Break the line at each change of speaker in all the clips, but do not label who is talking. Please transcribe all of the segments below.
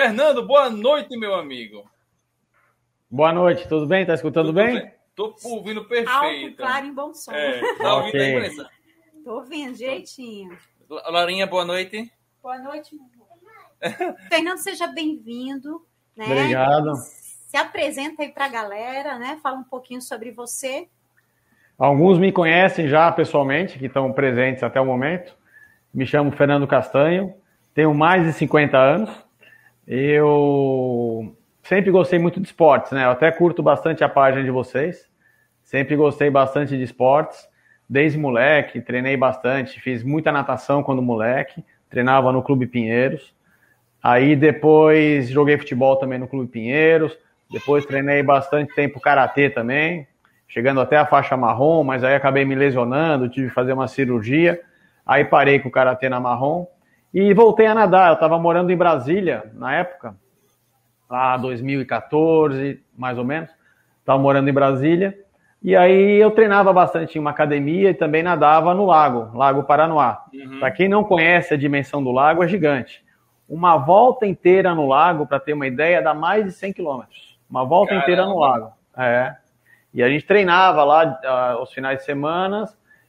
Fernando, boa noite, meu amigo.
Boa noite, tudo bem? Tá escutando tudo bem? bem?
Tô ouvindo perfeito.
Alto, claro e bom som. É,
tá ouvindo okay. a imprensa?
Tô ouvindo, jeitinho.
Larinha, boa noite.
Boa noite, meu amor. Fernando, seja bem-vindo. Né?
Obrigado.
Se apresenta aí para a galera, né? Fala um pouquinho sobre você.
Alguns me conhecem já pessoalmente, que estão presentes até o momento. Me chamo Fernando Castanho, tenho mais de 50 anos. Eu sempre gostei muito de esportes, né? Eu até curto bastante a página de vocês. Sempre gostei bastante de esportes. Desde moleque, treinei bastante, fiz muita natação quando moleque, treinava no Clube Pinheiros. Aí depois joguei futebol também no Clube Pinheiros. Depois treinei bastante tempo karatê também, chegando até a faixa marrom, mas aí acabei me lesionando, tive que fazer uma cirurgia. Aí parei com o karatê na marrom e voltei a nadar. Eu estava morando em Brasília na época, lá 2014, mais ou menos. Estava morando em Brasília. E aí eu treinava bastante em uma academia e também nadava no lago, Lago Paranoá. Uhum. Para quem não conhece a dimensão do lago, é gigante. Uma volta inteira no lago, para ter uma ideia, dá mais de 100 quilômetros. Uma volta Caramba. inteira no lago. É. E a gente treinava lá uh, os finais de semana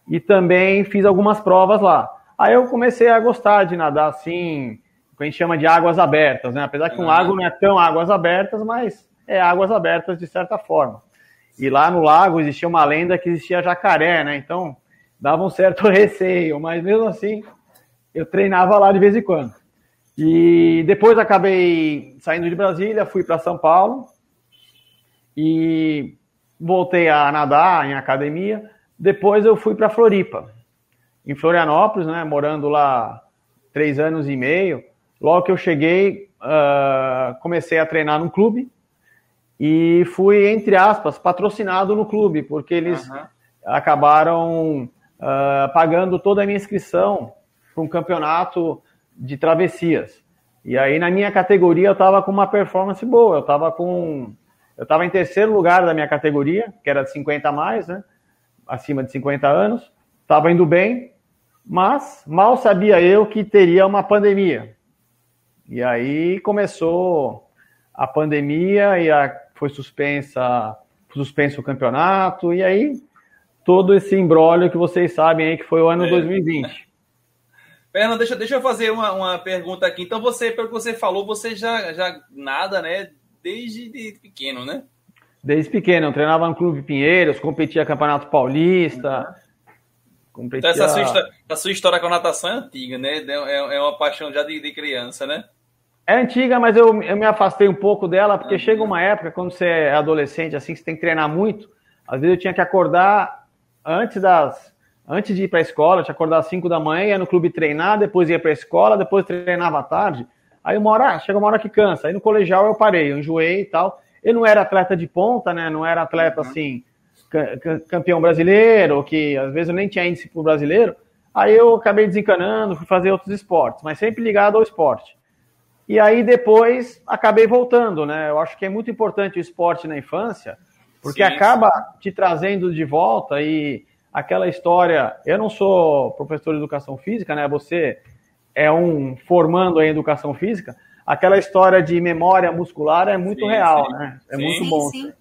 e também fiz algumas provas lá. Aí eu comecei a gostar de nadar assim, o que a gente chama de águas abertas, né? Apesar que um lago não é tão águas abertas, mas é águas abertas de certa forma. E lá no lago existia uma lenda que existia jacaré, né? Então dava um certo receio, mas mesmo assim eu treinava lá de vez em quando. E depois acabei saindo de Brasília, fui para São Paulo e voltei a nadar em academia. Depois eu fui para Floripa, em Florianópolis, né? Morando lá três anos e meio. Logo que eu cheguei, uh, comecei a treinar num clube e fui, entre aspas, patrocinado no clube, porque eles uhum. acabaram uh, pagando toda a minha inscrição para um campeonato de travessias. E aí, na minha categoria, eu estava com uma performance boa, eu estava com. Eu estava em terceiro lugar da minha categoria, que era de 50 a mais, né? Acima de 50 anos. Estava indo bem, mas mal sabia eu que teria uma pandemia. E aí começou a pandemia e a foi suspensa, suspenso o campeonato, e aí todo esse embrólio que vocês sabem aí que foi o ano é. 2020.
Fernando, deixa, deixa eu fazer uma, uma pergunta aqui. Então, você, pelo que você falou, você já, já nada, né? Desde de pequeno, né?
Desde pequeno. Eu treinava no Clube Pinheiros, competia Campeonato Paulista. Uhum.
Então, essa sua, história, sua história com a natação é antiga, né? É, é uma paixão já de, de criança, né?
É antiga, mas eu, eu me afastei um pouco dela, porque uhum. chega uma época, quando você é adolescente, assim, você tem que treinar muito. Às vezes eu tinha que acordar antes das. Antes de ir para a escola, eu tinha que acordar às 5 da manhã, ia no clube treinar, depois ia para a escola, depois treinava à tarde. Aí uma hora, chega uma hora que cansa. Aí no colegial eu parei, eu enjoei e tal. Eu não era atleta de ponta, né? Não era atleta uhum. assim, campeão brasileiro, que às vezes eu nem tinha índice pro brasileiro. Aí eu acabei desencanando, fui fazer outros esportes, mas sempre ligado ao esporte. E aí depois acabei voltando, né? Eu acho que é muito importante o esporte na infância, porque Sim. acaba te trazendo de volta e aquela história. Eu não sou professor de educação física, né? Você é um formando em educação física. Aquela história de memória muscular é muito sim, real, sim. né? É sim. muito bom. Sim,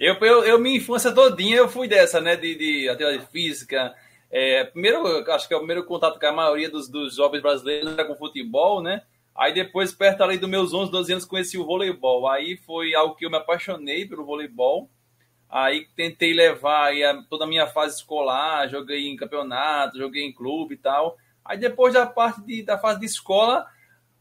eu, eu, eu, minha infância todinha, eu fui dessa, né? De, de atividade física. É, primeiro, acho que é o primeiro contato com a maioria dos, dos jovens brasileiros era com futebol, né? Aí depois, perto ali dos meus 11, 12 anos, conheci o voleibol. Aí foi algo que eu me apaixonei pelo voleibol. Aí tentei levar aí a, toda a minha fase escolar, joguei em campeonato, joguei em clube e tal. Aí depois da parte de, da fase de escola,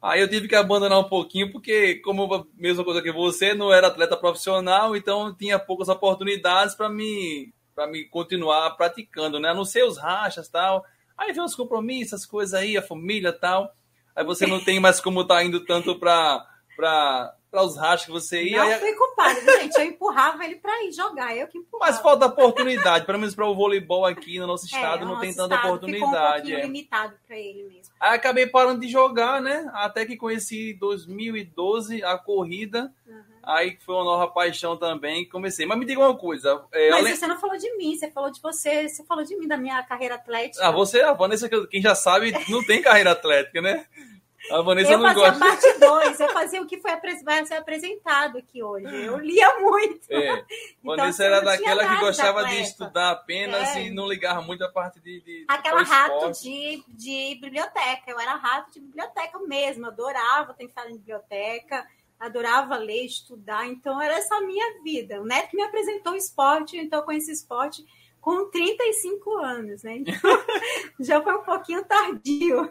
aí eu tive que abandonar um pouquinho, porque, como mesma coisa que você, não era atleta profissional, então tinha poucas oportunidades para me, me continuar praticando, né? A não ser os rachas tal. Aí vem os compromissos, as coisas aí, a família tal aí você não tem mais como estar tá indo tanto para para os rachos que você ia.
Não fui culpada, gente. Eu empurrava ele para ir jogar, eu que empurrava.
Mas falta oportunidade, pelo menos para o voleibol aqui no nosso é, estado é, não tem tanta oportunidade. Ficou um
é. limitado para ele mesmo.
Aí acabei parando de jogar, né? Até que conheci 2012 a corrida. Uhum. Aí foi uma nova paixão também. Comecei. Mas me diga uma coisa.
É, Mas além... você não falou de mim, você falou de você, você falou de mim, da minha carreira atlética.
Ah, você, a Vanessa, quem já sabe, não tem carreira atlética, né? A Vanessa eu
não
gosta.
Parte dois, eu o que foi, vai ser apresentado aqui hoje. Eu lia muito.
É. Vanessa então, era daquela que gostava de estudar apenas é. e não ligava muito a parte de. de
Aquela rato de, de biblioteca. Eu era rato de biblioteca mesmo. Adorava ter em biblioteca adorava ler, estudar, então era essa a minha vida. O Neto me apresentou esporte, então eu conheci esporte com 35 anos, né? Então, já foi um pouquinho tardio.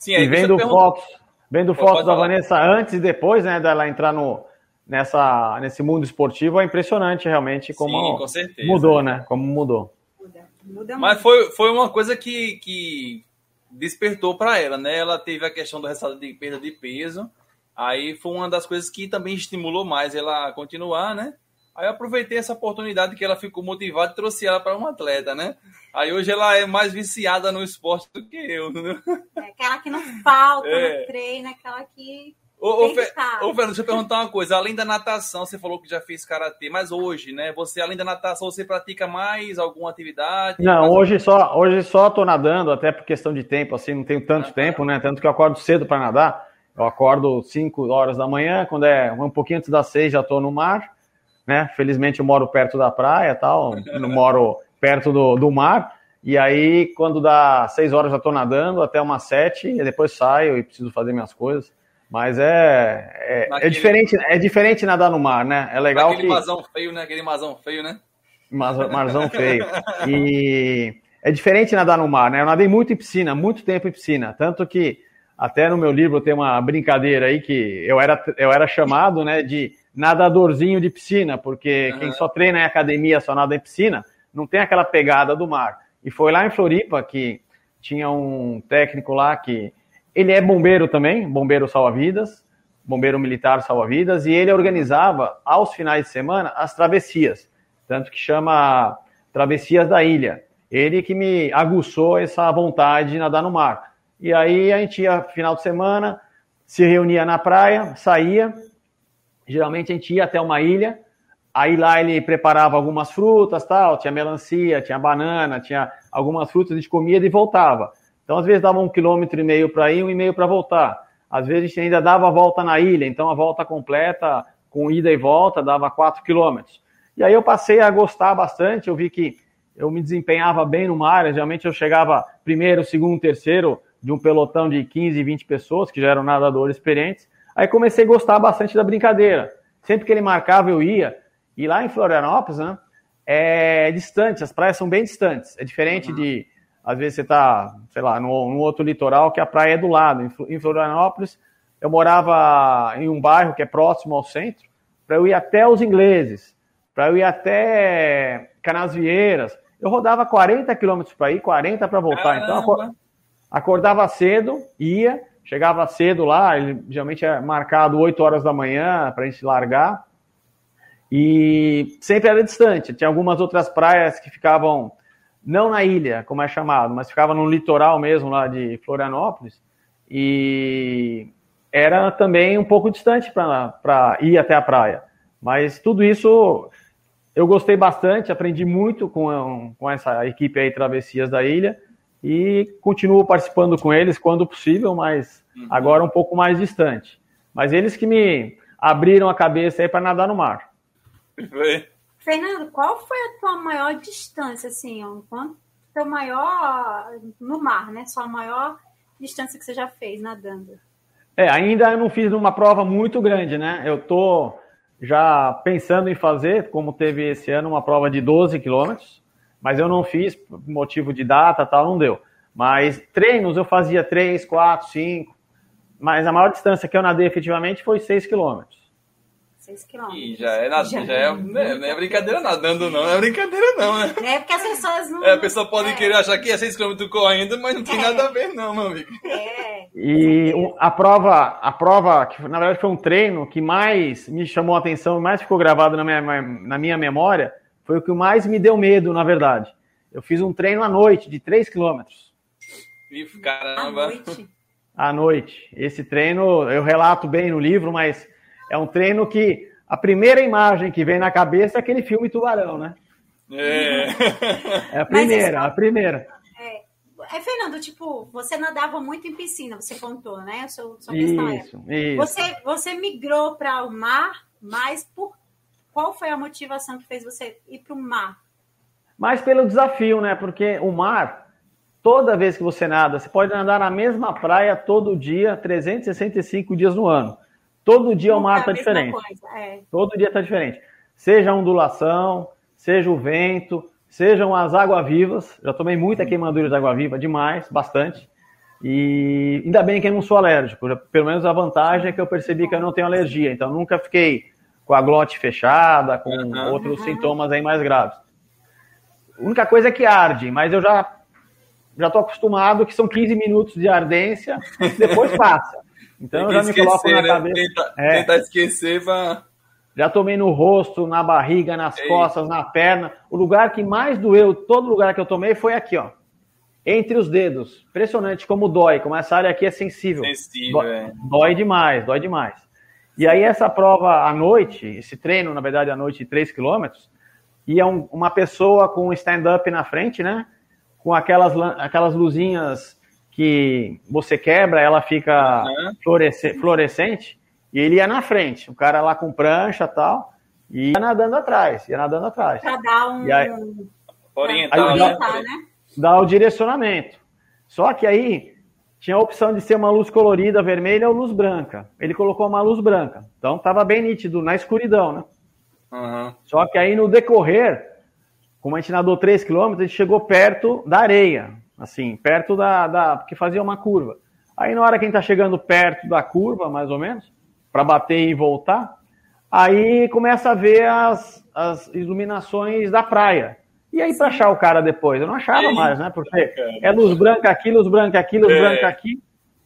Sim, e vendo fotos, vendo fotos da Vanessa antes e depois, né, dela entrar no, nessa, nesse mundo esportivo, é impressionante realmente como Sim, com mudou, né? Como mudou.
Muda, muda Mas foi, foi uma coisa que, que despertou para ela, né? Ela teve a questão do resultado de perda de peso, aí foi uma das coisas que também estimulou mais ela a continuar, né? Aí eu aproveitei essa oportunidade que ela ficou motivada e trouxe ela para um atleta, né? Aí hoje ela é mais viciada no esporte do que eu, né?
É aquela que não falta é. no treino, aquela que. Ô, ô, Fe...
ô, Fernando, deixa eu perguntar uma coisa. Além da natação, você falou que já fez karatê, mas hoje, né? Você, além da natação, você pratica mais alguma atividade?
Não, hoje só, hoje só tô nadando, até por questão de tempo, assim, não tenho tanto ah, tempo, né? Tanto que eu acordo cedo para nadar. Eu acordo 5 horas da manhã, quando é um pouquinho antes das 6 já estou no mar né? Felizmente eu moro perto da praia, tal, não moro perto do, do mar. E aí, quando dá seis horas, já estou nadando até umas sete, e depois saio e preciso fazer minhas coisas. Mas é, é, Naquele... é, diferente, é diferente nadar no mar, né? É legal
Aquele que... mazão feio, né? Aquele mazão feio, né?
marzão feio. E é diferente nadar no mar, né? Eu nadei muito em piscina, muito tempo em piscina. Tanto que até no meu livro tem uma brincadeira aí que eu era, eu era chamado, né, de nadadorzinho de piscina, porque uhum. quem só treina em academia, só nada em piscina, não tem aquela pegada do mar. E foi lá em Floripa que tinha um técnico lá que ele é bombeiro também, bombeiro salva-vidas, bombeiro militar salva-vidas, e ele organizava aos finais de semana as travessias, tanto que chama Travessias da Ilha. Ele que me aguçou essa vontade de nadar no mar. E aí a gente ia final de semana, se reunia na praia, saía, Geralmente a gente ia até uma ilha, aí lá ele preparava algumas frutas, tal, tinha melancia, tinha banana, tinha algumas frutas, a gente comia e voltava. Então, às vezes dava um quilômetro e meio para ir, um e meio para voltar. Às vezes a gente ainda dava a volta na ilha, então a volta completa, com ida e volta, dava quatro quilômetros. E aí eu passei a gostar bastante, eu vi que eu me desempenhava bem no mar, geralmente eu chegava primeiro, segundo, terceiro de um pelotão de 15, 20 pessoas, que já eram nadadores experientes, Aí comecei a gostar bastante da brincadeira. Sempre que ele marcava, eu ia. E lá em Florianópolis, né, é distante, as praias são bem distantes. É diferente uhum. de, às vezes você está, sei lá, no, no, outro litoral que a praia é do lado. Em Florianópolis, eu morava em um bairro que é próximo ao centro, para eu ir até os ingleses, para eu ir até Canasvieiras. Eu rodava 40 quilômetros para ir, 40 para voltar. Então, Caramba. Então, acordava cedo, ia, Chegava cedo lá, ele geralmente é marcado 8 horas da manhã para a gente largar. E sempre era distante. Tinha algumas outras praias que ficavam, não na ilha, como é chamado, mas ficavam no litoral mesmo lá de Florianópolis. E era também um pouco distante para ir até a praia. Mas tudo isso eu gostei bastante, aprendi muito com, com essa equipe aí Travessias da Ilha e continuo participando com eles quando possível, mas uhum. agora um pouco mais distante. Mas eles que me abriram a cabeça aí para nadar no mar.
Fernando, qual foi a tua maior distância, assim, quanto teu maior no mar, né? Sua maior distância que você já fez nadando?
É, ainda não fiz uma prova muito grande, né? Eu tô já pensando em fazer, como teve esse ano, uma prova de 12 quilômetros mas eu não fiz por motivo de data, tal, não deu. Mas treinos eu fazia 3, 4, 5, mas a maior distância que eu nadei efetivamente foi 6 quilômetros.
6 quilômetros.
E já é, já, já é, não é, não é brincadeira nadando, não. Não é brincadeira, não, né?
É porque as pessoas não.
É, a pessoa pode é. querer achar que é 6 quilômetros correndo, mas não tem é. nada a ver, não, meu amigo.
É. E a prova, a prova, que na verdade foi um treino que mais me chamou a atenção, mais ficou gravado na minha, na minha memória, foi o que mais me deu medo, na verdade. Eu fiz um treino à noite, de 3 quilômetros.
Caramba! À
noite. à noite. Esse treino, eu relato bem no livro, mas é um treino que a primeira imagem que vem na cabeça é aquele filme Tubarão, né?
É.
É a primeira, a primeira.
É, é, Fernando, tipo, você nadava muito em piscina, você contou, né? Sua,
sua questão isso, é. isso.
Você, você migrou para o mar, mas por qual foi a motivação que fez você ir para o mar?
Mas pelo desafio, né? Porque o mar, toda vez que você nada, você pode nadar na mesma praia todo dia, 365 dias no ano. Todo dia o mar está diferente. Coisa, é. Todo dia está diferente. Seja a ondulação, seja o vento, sejam as águas-vivas. Já tomei muita queimadura de água-viva, demais, bastante. E ainda bem que eu não sou alérgico. Pelo menos a vantagem é que eu percebi que eu não tenho alergia. Então nunca fiquei com a glote fechada, com uhum. outros uhum. sintomas aí mais graves. A única coisa é que arde, mas eu já já estou acostumado que são 15 minutos de ardência, depois passa. Então eu já me coloco na né? cabeça.
Tenta, é, tentar esquecer
já tomei no rosto, na barriga, nas Ei. costas, na perna. O lugar que mais doeu, todo lugar que eu tomei foi aqui, ó. Entre os dedos. Impressionante como dói, como essa área aqui é sensível.
Sensível,
dói,
é.
dói demais, dói demais. E aí essa prova à noite, esse treino, na verdade, à noite de 3 quilômetros, ia um, uma pessoa com um stand-up na frente, né? Com aquelas, aquelas luzinhas que você quebra, ela fica uhum. fluorescente. E ele ia na frente, o cara lá com prancha e tal, e ia nadando atrás, ia nadando atrás.
Pra dar um. E aí,
orientar,
aí, né? Dar o direcionamento. Só que aí tinha a opção de ser uma luz colorida, vermelha ou luz branca. Ele colocou uma luz branca. Então estava bem nítido, na escuridão, né?
Uhum.
Só que aí no decorrer, como a gente nadou 3 km, a gente chegou perto da areia. Assim, perto da. da porque fazia uma curva. Aí na hora que a gente está chegando perto da curva, mais ou menos, para bater e voltar, aí começa a ver as, as iluminações da praia. E aí, para achar o cara depois? Eu não achava mais, né? Porque é luz branca aqui, luz branca aqui, luz é. branca aqui.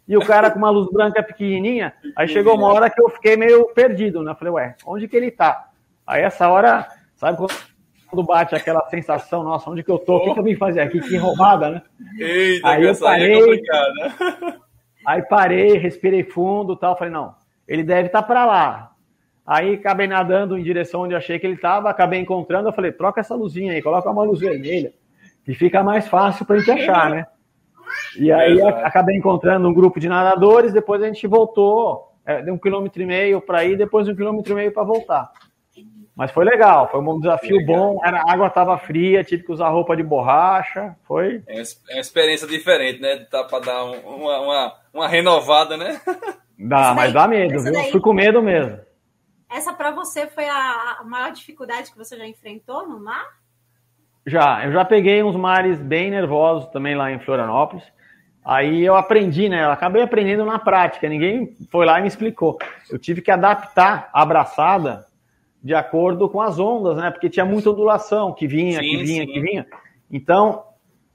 E o cara com uma luz branca pequenininha. Aí chegou uma hora que eu fiquei meio perdido, né? Falei, ué, onde que ele tá? Aí essa hora, sabe quando bate aquela sensação, nossa, onde que eu tô? O que, que eu vim fazer aqui? Que roubada, né?
Eita, aí eu parei. É
aí parei, respirei fundo tal. Falei, não, ele deve estar tá para lá. Aí acabei nadando em direção onde achei que ele estava, acabei encontrando, eu falei, troca essa luzinha aí, coloca uma luz vermelha, que fica mais fácil para a gente achar, né? E aí é acabei encontrando um grupo de nadadores, depois a gente voltou, é, deu um quilômetro e meio para ir, depois um quilômetro e meio para voltar. Mas foi legal, foi um desafio legal. bom. Era, a água estava fria, tive que usar roupa de borracha. Foi.
É uma experiência diferente, né? Dá para dar uma, uma, uma renovada, né?
Dá, mas dá medo, viu? Daí, Fui com medo mesmo.
Essa para você foi a maior dificuldade que você já enfrentou no mar?
Já, eu já peguei uns mares bem nervosos também lá em Florianópolis. Aí eu aprendi, né? Eu acabei aprendendo na prática. Ninguém foi lá e me explicou. Eu tive que adaptar a abraçada de acordo com as ondas, né? Porque tinha muita ondulação que vinha, sim, que vinha, sim. que vinha. Então,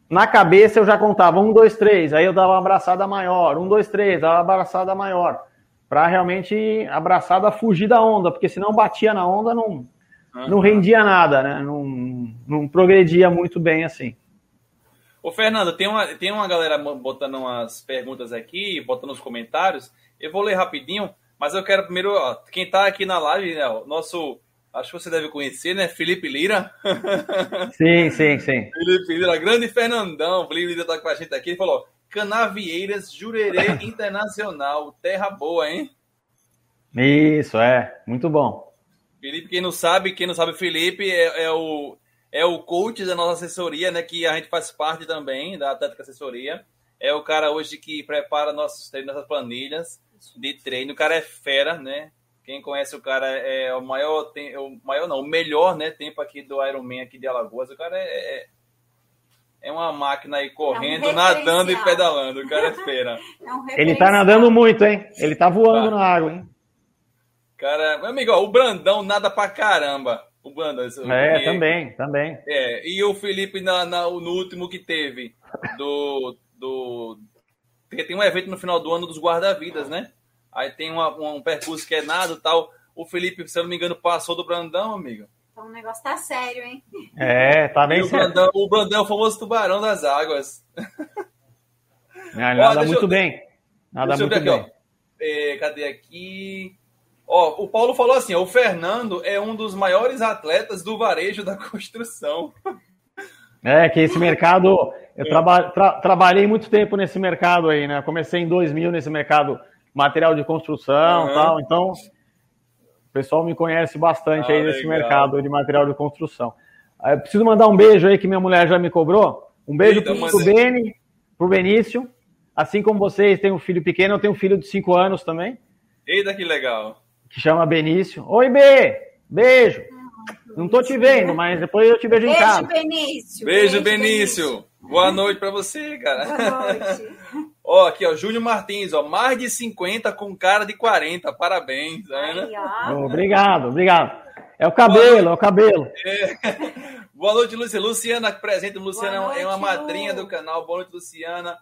na cabeça eu já contava um, dois, três, aí eu dava uma abraçada maior, um, dois, três, dava uma abraçada maior, para realmente abraçada fugir da onda, porque senão batia na onda, não, não rendia nada, né? Não, não progredia muito bem assim.
Ô, Fernando, tem uma, tem uma galera botando umas perguntas aqui, botando nos comentários. Eu vou ler rapidinho, mas eu quero primeiro, ó, quem tá aqui na live, né, o nosso acho que você deve conhecer, né? Felipe Lira.
Sim, sim, sim.
Felipe Lira, grande Fernandão. Felipe Lira tá com a gente aqui. Ele falou: Canavieiras, Jurerê Internacional. Terra boa, hein?
Isso, é. Muito bom.
Felipe, quem não sabe, quem não sabe, Felipe é, é o, é o coach da nossa assessoria, né? Que a gente faz parte também da Atlética Assessoria. É o cara hoje que prepara nossos treinos, nossas planilhas de treino. O cara é fera, né? Quem conhece o cara é o maior, tem, o maior não, o melhor, né, tempo aqui do Ironman aqui de Alagoas. O cara é, é, é uma máquina aí correndo, é um nadando e pedalando. O cara é feira.
É um Ele tá nadando muito, hein? Ele tá voando tá. na água, hein?
Cara, meu amigo, ó, o Brandão nada pra caramba. O Brandão.
É, e, também, também.
É, e o Felipe na, na, no último que teve do, do. Porque tem um evento no final do ano dos guarda-vidas, né? Aí tem uma, um percurso que é nada tal. O Felipe, se eu não me engano, passou do Brandão, amigo.
Então o negócio tá sério, hein?
É, tá bem
sério. O Brandão, o Brandão é o famoso tubarão das águas.
É, nada ó, muito eu... bem. Nada muito aqui, bem.
É, cadê aqui? Ó, o Paulo falou assim: ó, o Fernando é um dos maiores atletas do varejo da construção.
É, que esse mercado, eu traba, tra, trabalhei muito tempo nesse mercado aí, né? Comecei em 2000 nesse mercado material de construção uhum. tal, então o pessoal me conhece bastante ah, aí nesse legal. mercado de material de construção. Eu preciso mandar um beijo aí que minha mulher já me cobrou. Um beijo pro, pro Beni, pro Benício. Assim como vocês têm um filho pequeno, eu tenho um filho de 5 anos também.
Eita, que legal.
Que chama Benício. Oi, B! Beijo! Não tô te vendo, mas depois eu te vejo
beijo,
em casa.
Benício.
Beijo, beijo Benício. Benício. Boa noite para você, cara. Boa noite. ó, aqui, ó, Júnior Martins, ó, mais de 50 com cara de 40. Parabéns. Tá Aí,
obrigado, obrigado. É o cabelo, é o cabelo. É.
Boa noite, Luciana. Luciana, presente. Luciana é noite, é uma madrinha Lu. do canal. Boa noite, Luciana.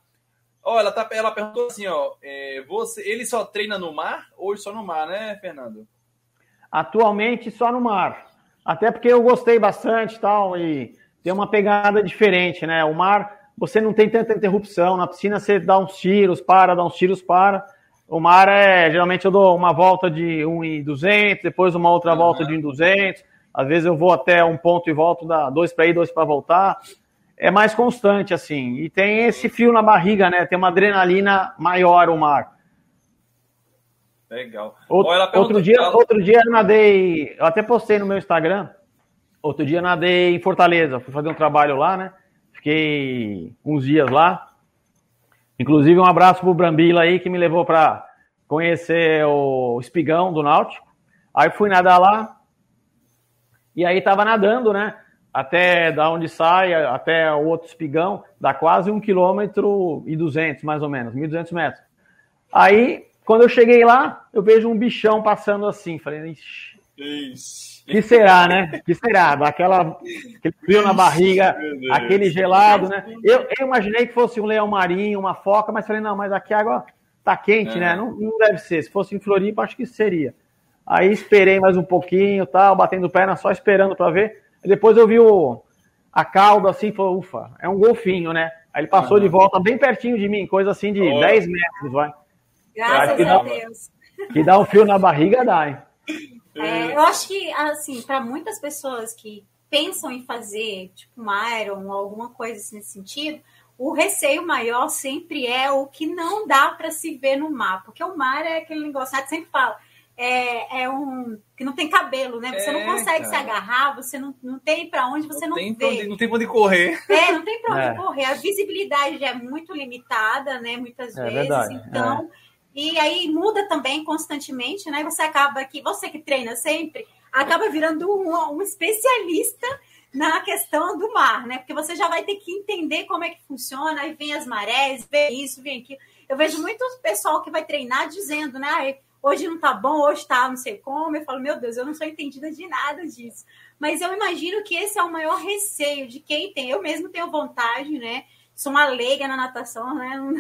Ó, ela, tá, ela perguntou assim, ó, é, você, ele só treina no mar ou só no mar, né, Fernando?
Atualmente só no mar. Até porque eu gostei bastante tal, e tem uma pegada diferente, né? O mar, você não tem tanta interrupção. Na piscina você dá uns tiros, para, dá uns tiros, para. O mar é, geralmente eu dou uma volta de 1,200, depois uma outra uhum. volta de 1,200. Às vezes eu vou até um ponto e volto, dá dois para ir, dois para voltar. É mais constante, assim. E tem esse fio na barriga, né? Tem uma adrenalina maior o mar.
Legal.
Outro, outro dia, ela... outro dia eu nadei, eu até postei no meu Instagram. Outro dia eu nadei em Fortaleza, fui fazer um trabalho lá, né? Fiquei uns dias lá. Inclusive, um abraço pro Brambila aí, que me levou para conhecer o espigão do Náutico. Aí fui nadar lá, e aí tava nadando, né? Até da onde sai, até o outro espigão, dá quase um quilômetro e duzentos, mais ou menos, 1.200 metros. Aí, quando eu cheguei lá, eu vejo um bichão passando assim. Falei, ixi. Ixi. Que será, né? Que será? Daquela, aquele frio na barriga, aquele gelado, né? Eu, eu, imaginei que fosse um leão marinho, uma foca, mas falei, não, mas aqui a água tá quente, é. né? Não, não deve ser. Se fosse em Floripa, acho que seria. Aí esperei mais um pouquinho, tal, batendo perna, só esperando para ver. Depois eu vi o, a cauda assim, falou, ufa, é um golfinho, né? Aí ele passou uhum. de volta bem pertinho de mim, coisa assim de oh. 10 metros, vai.
Graças a Deus.
Que dá um fio na barriga, dá, hein?
É, eu acho que, assim, para muitas pessoas que pensam em fazer, tipo, um Iron ou alguma coisa assim, nesse sentido, o receio maior sempre é o que não dá para se ver no mar, porque o mar é aquele negócio, a gente sempre fala, é, é um que não tem cabelo, né? Você é, não consegue cara. se agarrar, você não, não tem para onde, você não, não vê.
Onde, não tem para onde correr.
É, não tem para onde é. correr. A visibilidade é muito limitada, né? Muitas é vezes. Verdade. Então é. E aí muda também constantemente, né? Você acaba que, você que treina sempre, acaba virando um, um especialista na questão do mar, né? Porque você já vai ter que entender como é que funciona, aí vem as marés, vem isso, vem aquilo. Eu vejo muito pessoal que vai treinar dizendo, né? Hoje não tá bom, hoje tá não sei como. Eu falo, meu Deus, eu não sou entendida de nada disso. Mas eu imagino que esse é o maior receio de quem tem. Eu mesmo tenho vontade, né? Sou uma leiga na natação, né? Não,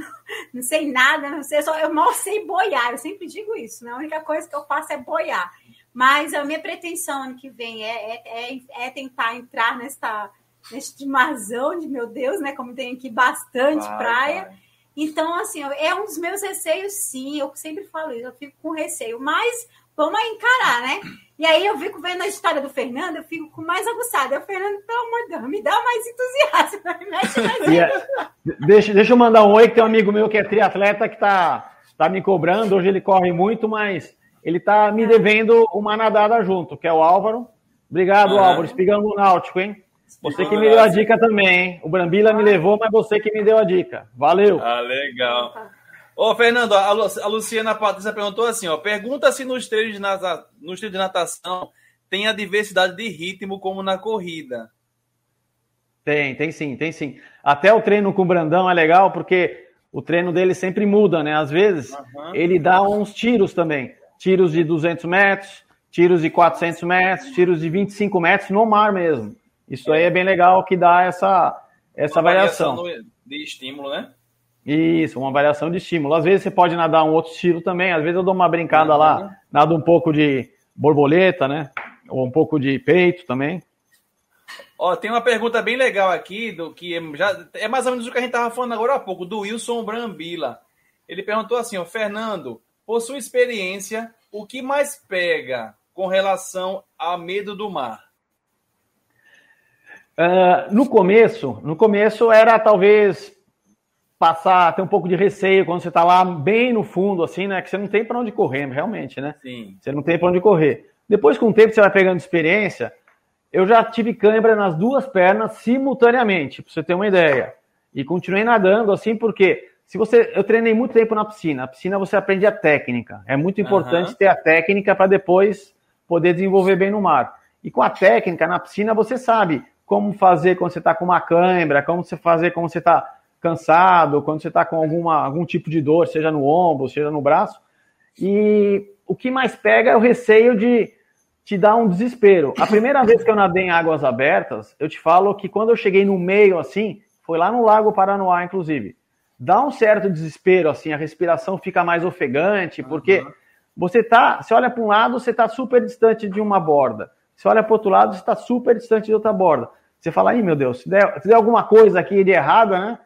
não, sei nada, não sei, só, eu mal sei boiar, eu sempre digo isso, né? A única coisa que eu faço é boiar. Mas a minha pretensão ano que vem é, é, é, é tentar entrar nesta, neste marzão de meu Deus, né? Como tem aqui bastante vai, praia. Vai. Então, assim, é um dos meus receios, sim. Eu sempre falo isso, eu fico com receio, mas vamos encarar, né? E aí eu fico vendo a história do Fernando, eu fico com mais aguçada. O Fernando, pelo amor de Deus, me dá mais entusiasmo, me mexe mais
yeah. deixa, deixa eu mandar um oi, que tem um amigo meu que é triatleta que tá, tá me cobrando. Hoje ele corre muito, mas ele tá me devendo uma nadada junto, que é o Álvaro. Obrigado, ah. Álvaro. Espigando o Náutico, hein? Você que me deu a dica também, hein? O Brambila me levou, mas você que me deu a dica. Valeu.
Ah, legal. Ô, Fernando, a, a Luciana Patrícia perguntou assim, ó, pergunta se nos treinos, de nata, nos treinos de natação tem a diversidade de ritmo como na corrida.
Tem, tem sim, tem sim. Até o treino com o Brandão é legal porque o treino dele sempre muda, né? Às vezes uhum. ele dá uns tiros também. Tiros de 200 metros, tiros de 400 metros, tiros de 25 metros no mar mesmo. Isso aí é bem legal que dá essa, essa variação. variação
de estímulo, né?
Isso, uma variação de estímulo. Às vezes você pode nadar um outro estilo também. Às vezes eu dou uma brincada uhum. lá, nado um pouco de borboleta, né? Ou um pouco de peito também.
Ó, tem uma pergunta bem legal aqui, do que já é mais ou menos o que a gente estava falando agora há pouco, do Wilson Brambila. Ele perguntou assim, ó, Fernando, por sua experiência, o que mais pega com relação a medo do mar?
Uh, no começo, no começo era talvez passar, ter um pouco de receio quando você está lá bem no fundo, assim, né? Que você não tem para onde correr, realmente, né?
Sim.
Você não tem para onde correr. Depois, com o tempo, você vai pegando experiência. Eu já tive cãibra nas duas pernas simultaneamente, para você ter uma ideia. E continuei nadando assim, porque se você, eu treinei muito tempo na piscina. Na piscina você aprende a técnica. É muito importante uhum. ter a técnica para depois poder desenvolver bem no mar. E com a técnica na piscina você sabe como fazer quando você está com uma cãibra, como você fazer quando você está cansado, quando você está com alguma, algum tipo de dor, seja no ombro, seja no braço. E o que mais pega é o receio de te dar um desespero. A primeira vez que eu nadei em águas abertas, eu te falo que quando eu cheguei no meio assim, foi lá no Lago Paranoá, inclusive. Dá um certo desespero, assim, a respiração fica mais ofegante, porque uhum. você tá, você olha para um lado, você está super distante de uma borda. Você olha para outro lado, você está super distante de outra borda. Você fala, aí meu Deus, se der, se der alguma coisa aqui de errada, né?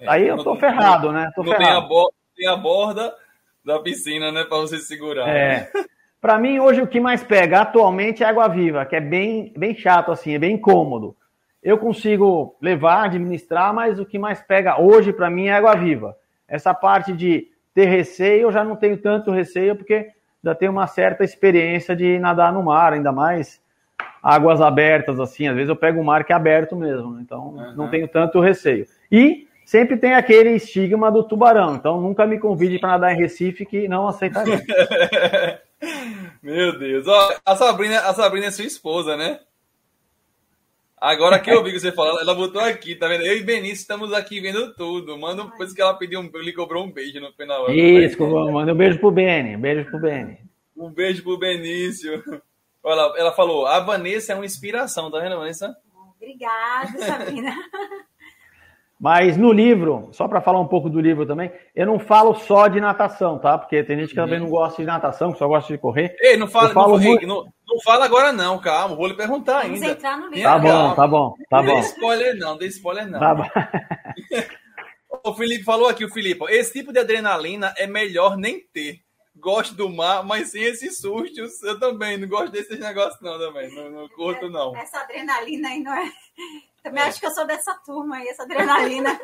É, aí eu tô ferrado, né? Tô ferrado.
Tem, a borda, tem a borda da piscina, né, para você segurar.
É. Para mim, hoje, o que mais pega atualmente é água viva, que é bem, bem chato, assim, é bem incômodo. Eu consigo levar, administrar, mas o que mais pega hoje para mim é água viva. Essa parte de ter receio, eu já não tenho tanto receio, porque já tenho uma certa experiência de nadar no mar, ainda mais águas abertas, assim. Às vezes eu pego o mar que é aberto mesmo, né? então uhum. não tenho tanto receio. E sempre tem aquele estigma do tubarão, então nunca me convide para nadar em Recife que não aceitaria.
Meu Deus. Ó, a Sabrina, a Sabrina é sua esposa, né? Agora que eu ouvi você falando, ela botou aqui, tá vendo? Eu e Benício estamos aqui vendo tudo. Manda depois que ela pediu um ele cobrou um beijo no final.
Isso, manda um beijo pro Beni, um beijo pro Beni.
Um beijo pro Benício. Olha, ela falou, a Vanessa é uma inspiração, tá vendo, Vanessa?
Obrigada, Sabrina.
Mas no livro, só para falar um pouco do livro também, eu não falo só de natação, tá? Porque tem gente que também não gosta de natação, que só gosta de correr.
Ei, não fala, não, muito... não, não, fala agora não, calma, vou lhe perguntar Vamos ainda.
Entrar no livro.
Tá bom, tá bom, tá bom. Não
dê spoiler não, dê spoiler não. Tá bom. o Felipe falou aqui, o Felipe, esse tipo de adrenalina é melhor nem ter. Gosto do mar, mas sem esses sustos, eu também não gosto desses negócios não também, não, não curto não.
Essa adrenalina aí não é também é. acho que eu sou dessa turma aí, essa adrenalina.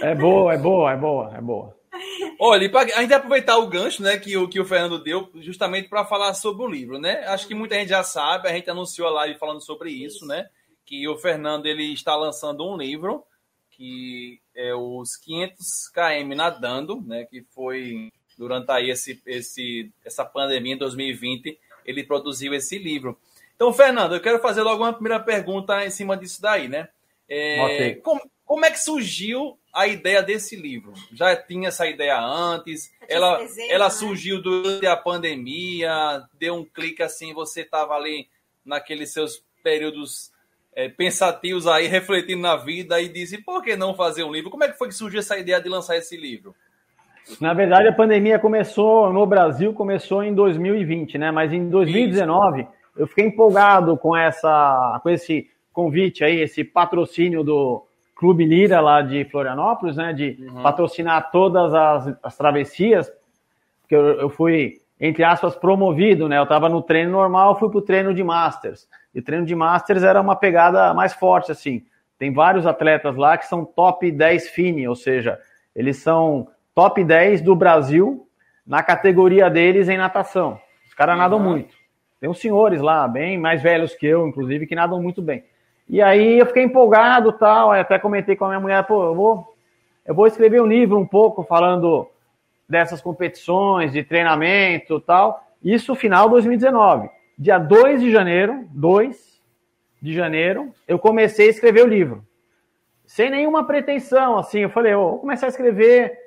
É boa, é boa, é boa, é boa.
Olha, a gente vai aproveitar o gancho né, que, o, que o Fernando deu justamente para falar sobre o livro, né? Acho que muita gente já sabe, a gente anunciou a live falando sobre isso, isso, né? Que o Fernando ele está lançando um livro que é os 500 km nadando, né? Que foi durante aí esse, esse, essa pandemia em 2020, ele produziu esse livro. Então, Fernando, eu quero fazer logo uma primeira pergunta em cima disso daí, né? É, okay. como, como, é que surgiu a ideia desse livro? Já tinha essa ideia antes? Ela, desejo, ela né? surgiu durante a pandemia? Deu um clique assim, você estava ali naqueles seus períodos é, pensativos aí, refletindo na vida e disse, por que não fazer um livro? Como é que foi que surgiu essa ideia de lançar esse livro?
Na verdade, a pandemia começou no Brasil, começou em 2020, né? Mas em 2019... Isso eu fiquei empolgado com essa, com esse convite aí, esse patrocínio do Clube Lira lá de Florianópolis, né? De uhum. patrocinar todas as, as travessias, porque eu, eu, fui, entre aspas, promovido, né? Eu estava no treino normal, fui para o treino de Masters. E o treino de Masters era uma pegada mais forte, assim. Tem vários atletas lá que são top 10 FINE, ou seja, eles são top 10 do Brasil na categoria deles em natação. Os caras uhum. nadam muito. Tem uns senhores lá, bem mais velhos que eu, inclusive, que nadam muito bem. E aí eu fiquei empolgado tal, até comentei com a minha mulher, pô, eu vou, eu vou escrever um livro um pouco falando dessas competições, de treinamento tal. Isso final de 2019. Dia 2 de janeiro, 2 de janeiro, eu comecei a escrever o livro. Sem nenhuma pretensão, assim, eu falei, oh, vou começar a escrever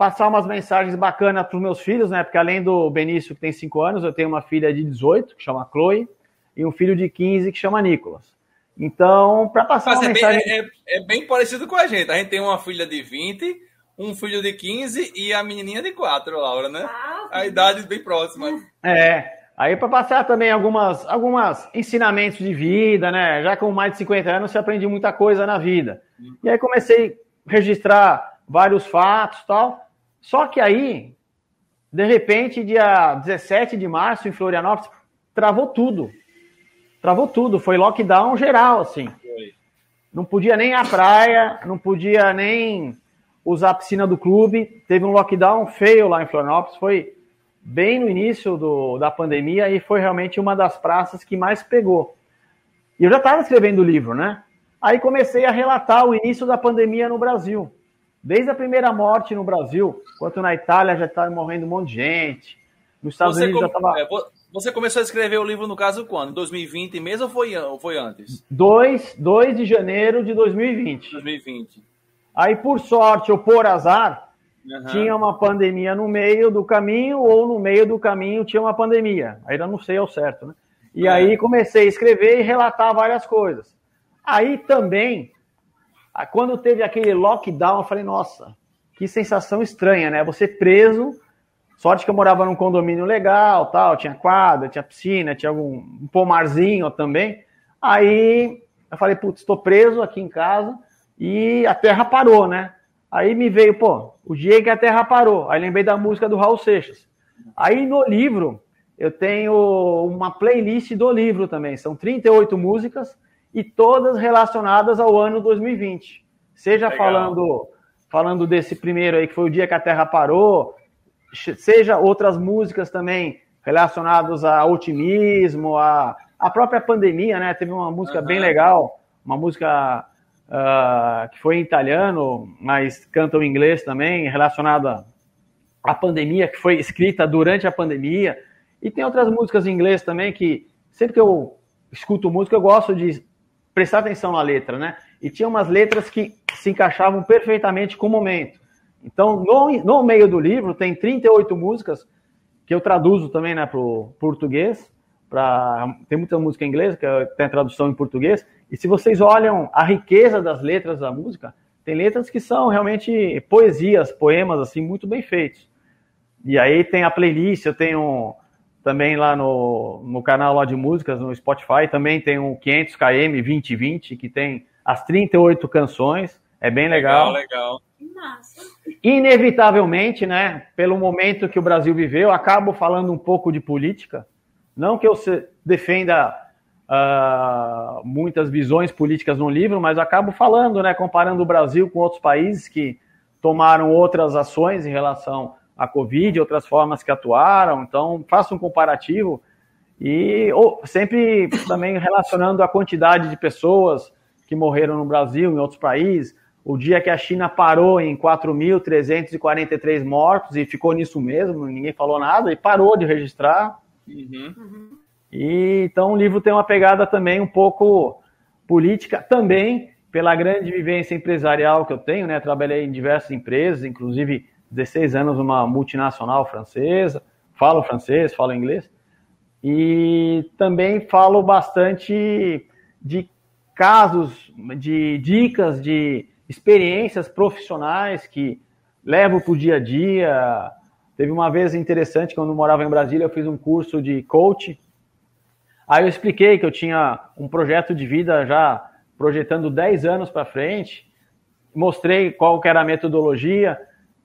passar umas mensagens bacanas para os meus filhos, né? Porque além do Benício, que tem 5 anos, eu tenho uma filha de 18, que chama Chloe, e um filho de 15, que chama Nicolas. Então, para passar Mas
uma
é mensagem...
Bem, é, é, bem parecido com a gente. A gente tem uma filha de 20, um filho de 15 e a menininha de 4, Laura, né? Ah, a idade bem próxima.
É. Aí para passar também algumas, algumas ensinamentos de vida, né? Já com mais de 50 anos, você aprende muita coisa na vida. Hum. E aí comecei a registrar vários fatos tal. Só que aí, de repente, dia 17 de março, em Florianópolis, travou tudo. travou tudo, foi lockdown geral, assim. Não podia nem ir à praia, não podia nem usar a piscina do clube. Teve um lockdown feio lá em Florianópolis, foi bem no início do, da pandemia e foi realmente uma das praças que mais pegou. E eu já estava escrevendo o livro, né? Aí comecei a relatar o início da pandemia no Brasil. Desde a primeira morte no Brasil, quanto na Itália já estava morrendo um monte de gente. Nos Estados
você
Unidos
com...
já estava.
É, você começou a escrever o livro, no caso, quando? 2020 mesmo ou foi, ou foi antes?
2, 2 de janeiro de 2020.
2020.
Aí, por sorte ou por azar, uhum. tinha uma pandemia no meio do caminho, ou no meio do caminho tinha uma pandemia. Ainda não sei ao certo, né? E é. aí comecei a escrever e relatar várias coisas. Aí também, quando teve aquele lockdown, eu falei, nossa, que sensação estranha, né? Você preso Sorte que eu morava num condomínio legal, tal, tinha quadra, tinha piscina, tinha algum um pomarzinho também. Aí eu falei, putz, estou preso aqui em casa e a terra parou, né? Aí me veio, pô, o dia que a terra parou. Aí lembrei da música do Raul Seixas. Aí no livro eu tenho uma playlist do livro também. São 38 músicas e todas relacionadas ao ano 2020. Seja falando falando desse primeiro aí que foi o dia que a Terra parou, seja outras músicas também relacionadas a otimismo, a, a própria pandemia, né? Teve uma música uhum. bem legal, uma música uh, que foi em italiano, mas canta em inglês também, relacionada à pandemia, que foi escrita durante a pandemia. E tem outras músicas em inglês também que, sempre que eu escuto música, eu gosto de prestar atenção na letra, né? E tinha umas letras que se encaixavam perfeitamente com o momento. Então, no, no meio do livro, tem 38 músicas que eu traduzo também né, para o português. Pra, tem muita música em inglês, que tem a tradução em português. E se vocês olham a riqueza das letras da música, tem letras que são realmente poesias, poemas, assim, muito bem feitos. E aí tem a playlist, eu tenho também lá no, no canal lá de músicas, no Spotify, também tem um 500km 2020, que tem as 38 canções, é bem legal.
Legal, legal.
Inevitavelmente, né, pelo momento que o Brasil viveu, acabo falando um pouco de política. Não que eu defenda uh, muitas visões políticas no livro, mas acabo falando, né, comparando o Brasil com outros países que tomaram outras ações em relação à Covid, outras formas que atuaram. Então, faço um comparativo e ou, sempre também relacionando a quantidade de pessoas que morreram no Brasil, em outros países, o dia que a China parou em 4.343 mortos e ficou nisso mesmo, ninguém falou nada e parou de registrar. Uhum. E então o livro tem uma pegada também um pouco política, também pela grande vivência empresarial que eu tenho, né? Trabalhei em diversas empresas, inclusive 16 anos numa multinacional francesa, falo francês, falo inglês. E também falo bastante de casos, de dicas de experiências profissionais que levo para o dia a dia. Teve uma vez interessante, quando eu morava em Brasília, eu fiz um curso de coach. Aí eu expliquei que eu tinha um projeto de vida já projetando 10 anos para frente. Mostrei qual que era a metodologia,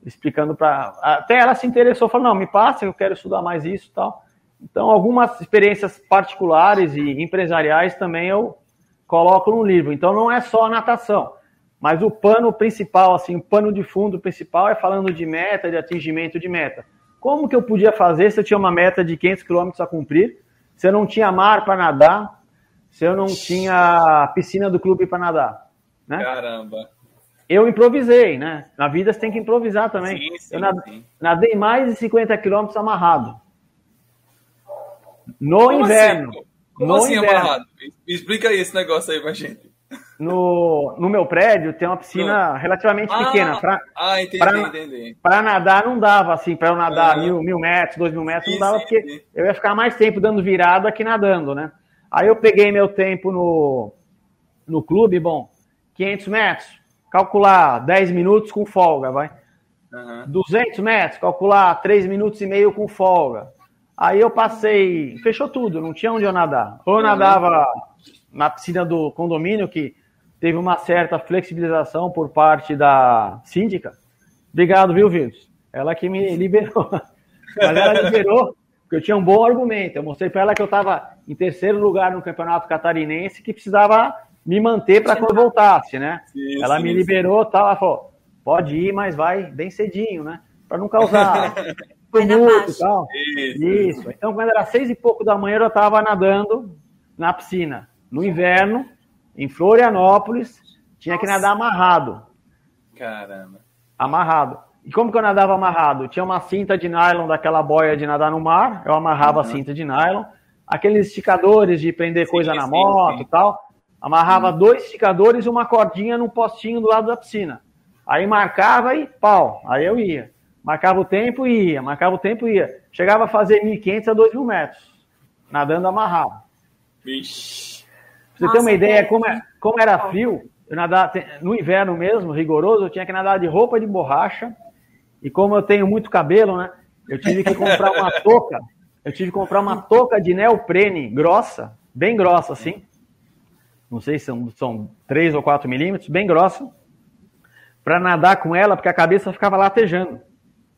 explicando para. Até ela se interessou, falou: não, me passa, eu quero estudar mais isso tal. Então, algumas experiências particulares e empresariais também eu coloco no livro. Então, não é só a natação. Mas o pano principal, assim, o pano de fundo principal é falando de meta, de atingimento de meta. Como que eu podia fazer se eu tinha uma meta de 500 km a cumprir, se eu não tinha mar para nadar, se eu não tinha piscina do clube para nadar? Né?
Caramba!
Eu improvisei, né? Na vida você tem que improvisar também. Sim, sim, eu nadei, nadei mais de 50 quilômetros amarrado. No Como inverno.
Assim? Como
no
assim inverno. amarrado? Explica esse negócio aí pra gente
no, no meu prédio tem uma piscina no. relativamente
ah,
pequena. Pra,
ah, entendi,
pra,
entendi.
Para nadar não dava, assim, para eu nadar mil, mil metros, dois mil metros, sim, não dava, porque sim. eu ia ficar mais tempo dando virada que nadando, né? Aí eu peguei meu tempo no, no clube, bom, 500 metros, calcular 10 minutos com folga, vai. Uhum. 200 metros, calcular 3 minutos e meio com folga. Aí eu passei, fechou tudo, não tinha onde eu nadar. Ou eu nadava na piscina do condomínio, que teve uma certa flexibilização por parte da síndica. Obrigado, viu, Vildes? Ela que me liberou. Mas ela liberou, Porque eu tinha um bom argumento. Eu mostrei para ela que eu estava em terceiro lugar no campeonato catarinense, que precisava me manter para quando voltasse, né? Sim, ela me liberou e tal. Ela falou: pode ir, mas vai bem cedinho, né? Para não causar tumulto e tal. Isso. Isso. Então, quando era seis e pouco da manhã, eu estava nadando na piscina. No inverno, em Florianópolis, tinha Nossa. que nadar amarrado.
Caramba.
Amarrado. E como que eu nadava amarrado? Tinha uma cinta de nylon daquela boia de nadar no mar, eu amarrava uhum. a cinta de nylon. Aqueles esticadores de prender sim, coisa na sim, moto e tal. Amarrava uhum. dois esticadores e uma cordinha no postinho do lado da piscina. Aí marcava e pau, aí eu ia. Marcava o tempo e ia, marcava o tempo e ia. Chegava a fazer 1.500 a 2.000 metros, nadando amarrado.
Vixe.
Pra você ter uma ideia como, é, como era frio, eu nadava, no inverno mesmo, rigoroso, eu tinha que nadar de roupa de borracha. E como eu tenho muito cabelo, né? Eu tive que comprar uma touca. Eu tive que comprar uma touca de neoprene grossa, bem grossa assim. Não sei se são, são 3 ou 4 milímetros, bem grossa para nadar com ela, porque a cabeça ficava latejando.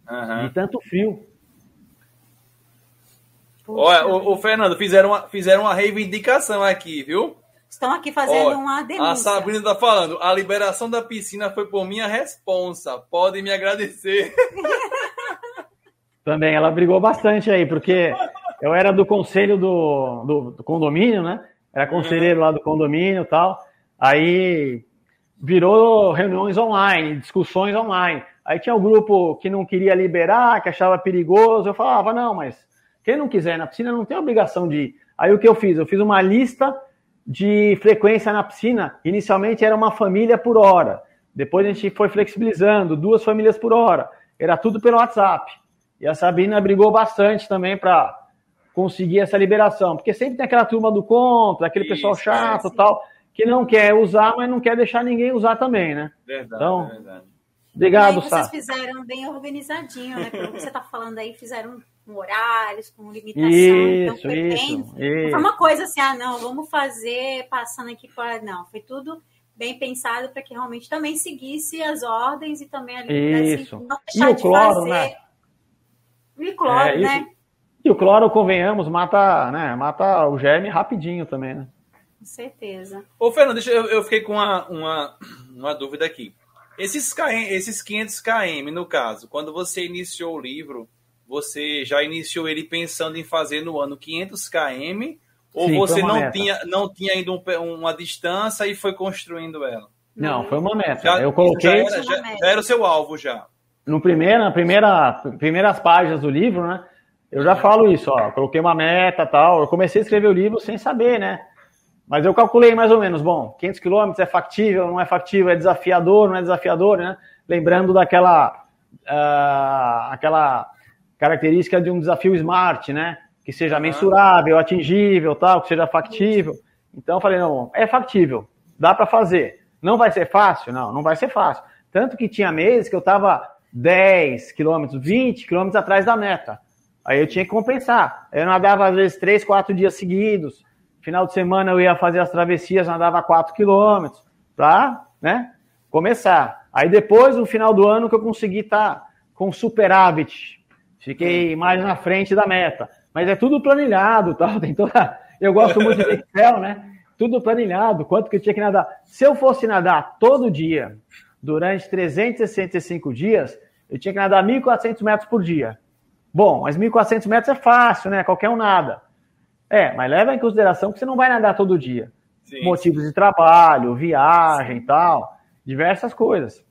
Uhum. De tanto frio.
Olha, o, o, Fernando, fizeram uma, fizeram uma reivindicação aqui, viu?
Estão aqui fazendo Olha, uma denúncia.
A Sabrina está falando, a liberação da piscina foi por minha responsa. Podem me agradecer.
Também, ela brigou bastante aí, porque eu era do conselho do, do, do condomínio, né? Era conselheiro uhum. lá do condomínio e tal. Aí virou reuniões online, discussões online. Aí tinha o um grupo que não queria liberar, que achava perigoso. Eu falava, não, mas quem não quiser na piscina não tem obrigação de ir. Aí o que eu fiz? Eu fiz uma lista de frequência na piscina. Inicialmente era uma família por hora. Depois a gente foi flexibilizando, duas famílias por hora. Era tudo pelo WhatsApp. E a Sabrina brigou bastante também para conseguir essa liberação, porque sempre tem aquela turma do contra, aquele Isso, pessoal chato, é, tal que não quer usar, mas não quer deixar ninguém usar também, né?
Verdade, então, verdade.
Obrigado,
Sá. Vocês fizeram bem organizadinho, né? Pelo que você está falando aí, fizeram com horários, com limitação. Isso, então foi isso, bem. Isso. Foi uma coisa assim, ah, não, vamos fazer passando aqui para. Não, foi tudo bem pensado para que realmente também seguisse as ordens e também
ali isso. não deixar e o cloro, fazer. Né?
E o cloro, é, né?
E o cloro, convenhamos, mata, né, mata o germe rapidinho também, né?
Com certeza.
Ô, Fernando, deixa, eu, eu fiquei com uma, uma, uma dúvida aqui. Esses, KM, esses 500 km, no caso, quando você iniciou o livro, você já iniciou ele pensando em fazer no ano 500 km ou Sim, você não tinha, não tinha ainda um, uma distância e foi construindo ela?
Não, foi uma meta. Já, eu coloquei.
Já era, já, já era, o seu alvo já.
No primeiro, na primeira, primeiras páginas do livro, né? Eu já falo isso, ó. Coloquei uma meta tal. Eu comecei a escrever o livro sem saber, né? Mas eu calculei mais ou menos, bom, 500 quilômetros é factível, não é factível, é desafiador, não é desafiador, né? Lembrando daquela uh, aquela característica de um desafio smart, né? Que seja mensurável, atingível, tal, que seja factível. Então eu falei, não, é factível, dá para fazer. Não vai ser fácil? Não, não vai ser fácil. Tanto que tinha meses que eu estava 10 quilômetros, 20 quilômetros atrás da meta. Aí eu tinha que compensar. Eu nadava às vezes 3, 4 dias seguidos. Final de semana eu ia fazer as travessias, andava 4 quilômetros, para né, começar. Aí depois, no final do ano, que eu consegui estar tá com superávit. Fiquei mais na frente da meta. Mas é tudo planilhado, tal. Tem toda... Eu gosto muito de Excel, né? Tudo planilhado, quanto que eu tinha que nadar. Se eu fosse nadar todo dia, durante 365 dias, eu tinha que nadar 1.400 metros por dia. Bom, mas 1.400 metros é fácil, né? Qualquer um nada. É, mas leva em consideração que você não vai nadar todo dia. Sim, Motivos sim. de trabalho, viagem e tal, diversas coisas.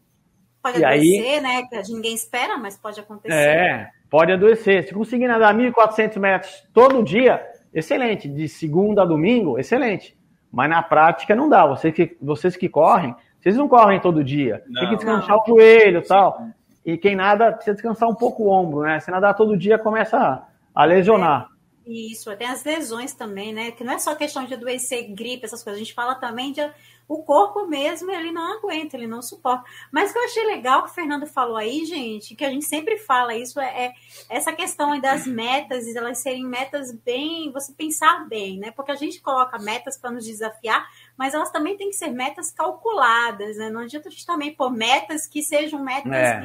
Pode e adoecer, aí, né? Que ninguém espera, mas pode acontecer.
É, pode adoecer. Se conseguir nadar 1.400 metros todo dia, excelente. De segunda a domingo, excelente. Mas na prática não dá. Vocês que, vocês que correm, vocês não correm todo dia. Não, Tem que descansar não. o joelho e tal. E quem nada precisa descansar um pouco o ombro, né? Se nadar todo dia, começa a, lesionar. É.
Isso, tem as lesões também, né? Que não é só questão de adoecer, gripe, essas coisas. A gente fala também de o corpo mesmo, ele não aguenta, ele não suporta. Mas o que eu achei legal que o Fernando falou aí, gente, que a gente sempre fala isso, é, é essa questão das metas, elas serem metas bem, você pensar bem, né? Porque a gente coloca metas para nos desafiar, mas elas também têm que ser metas calculadas, né? Não adianta a gente também pôr metas que sejam metas
é,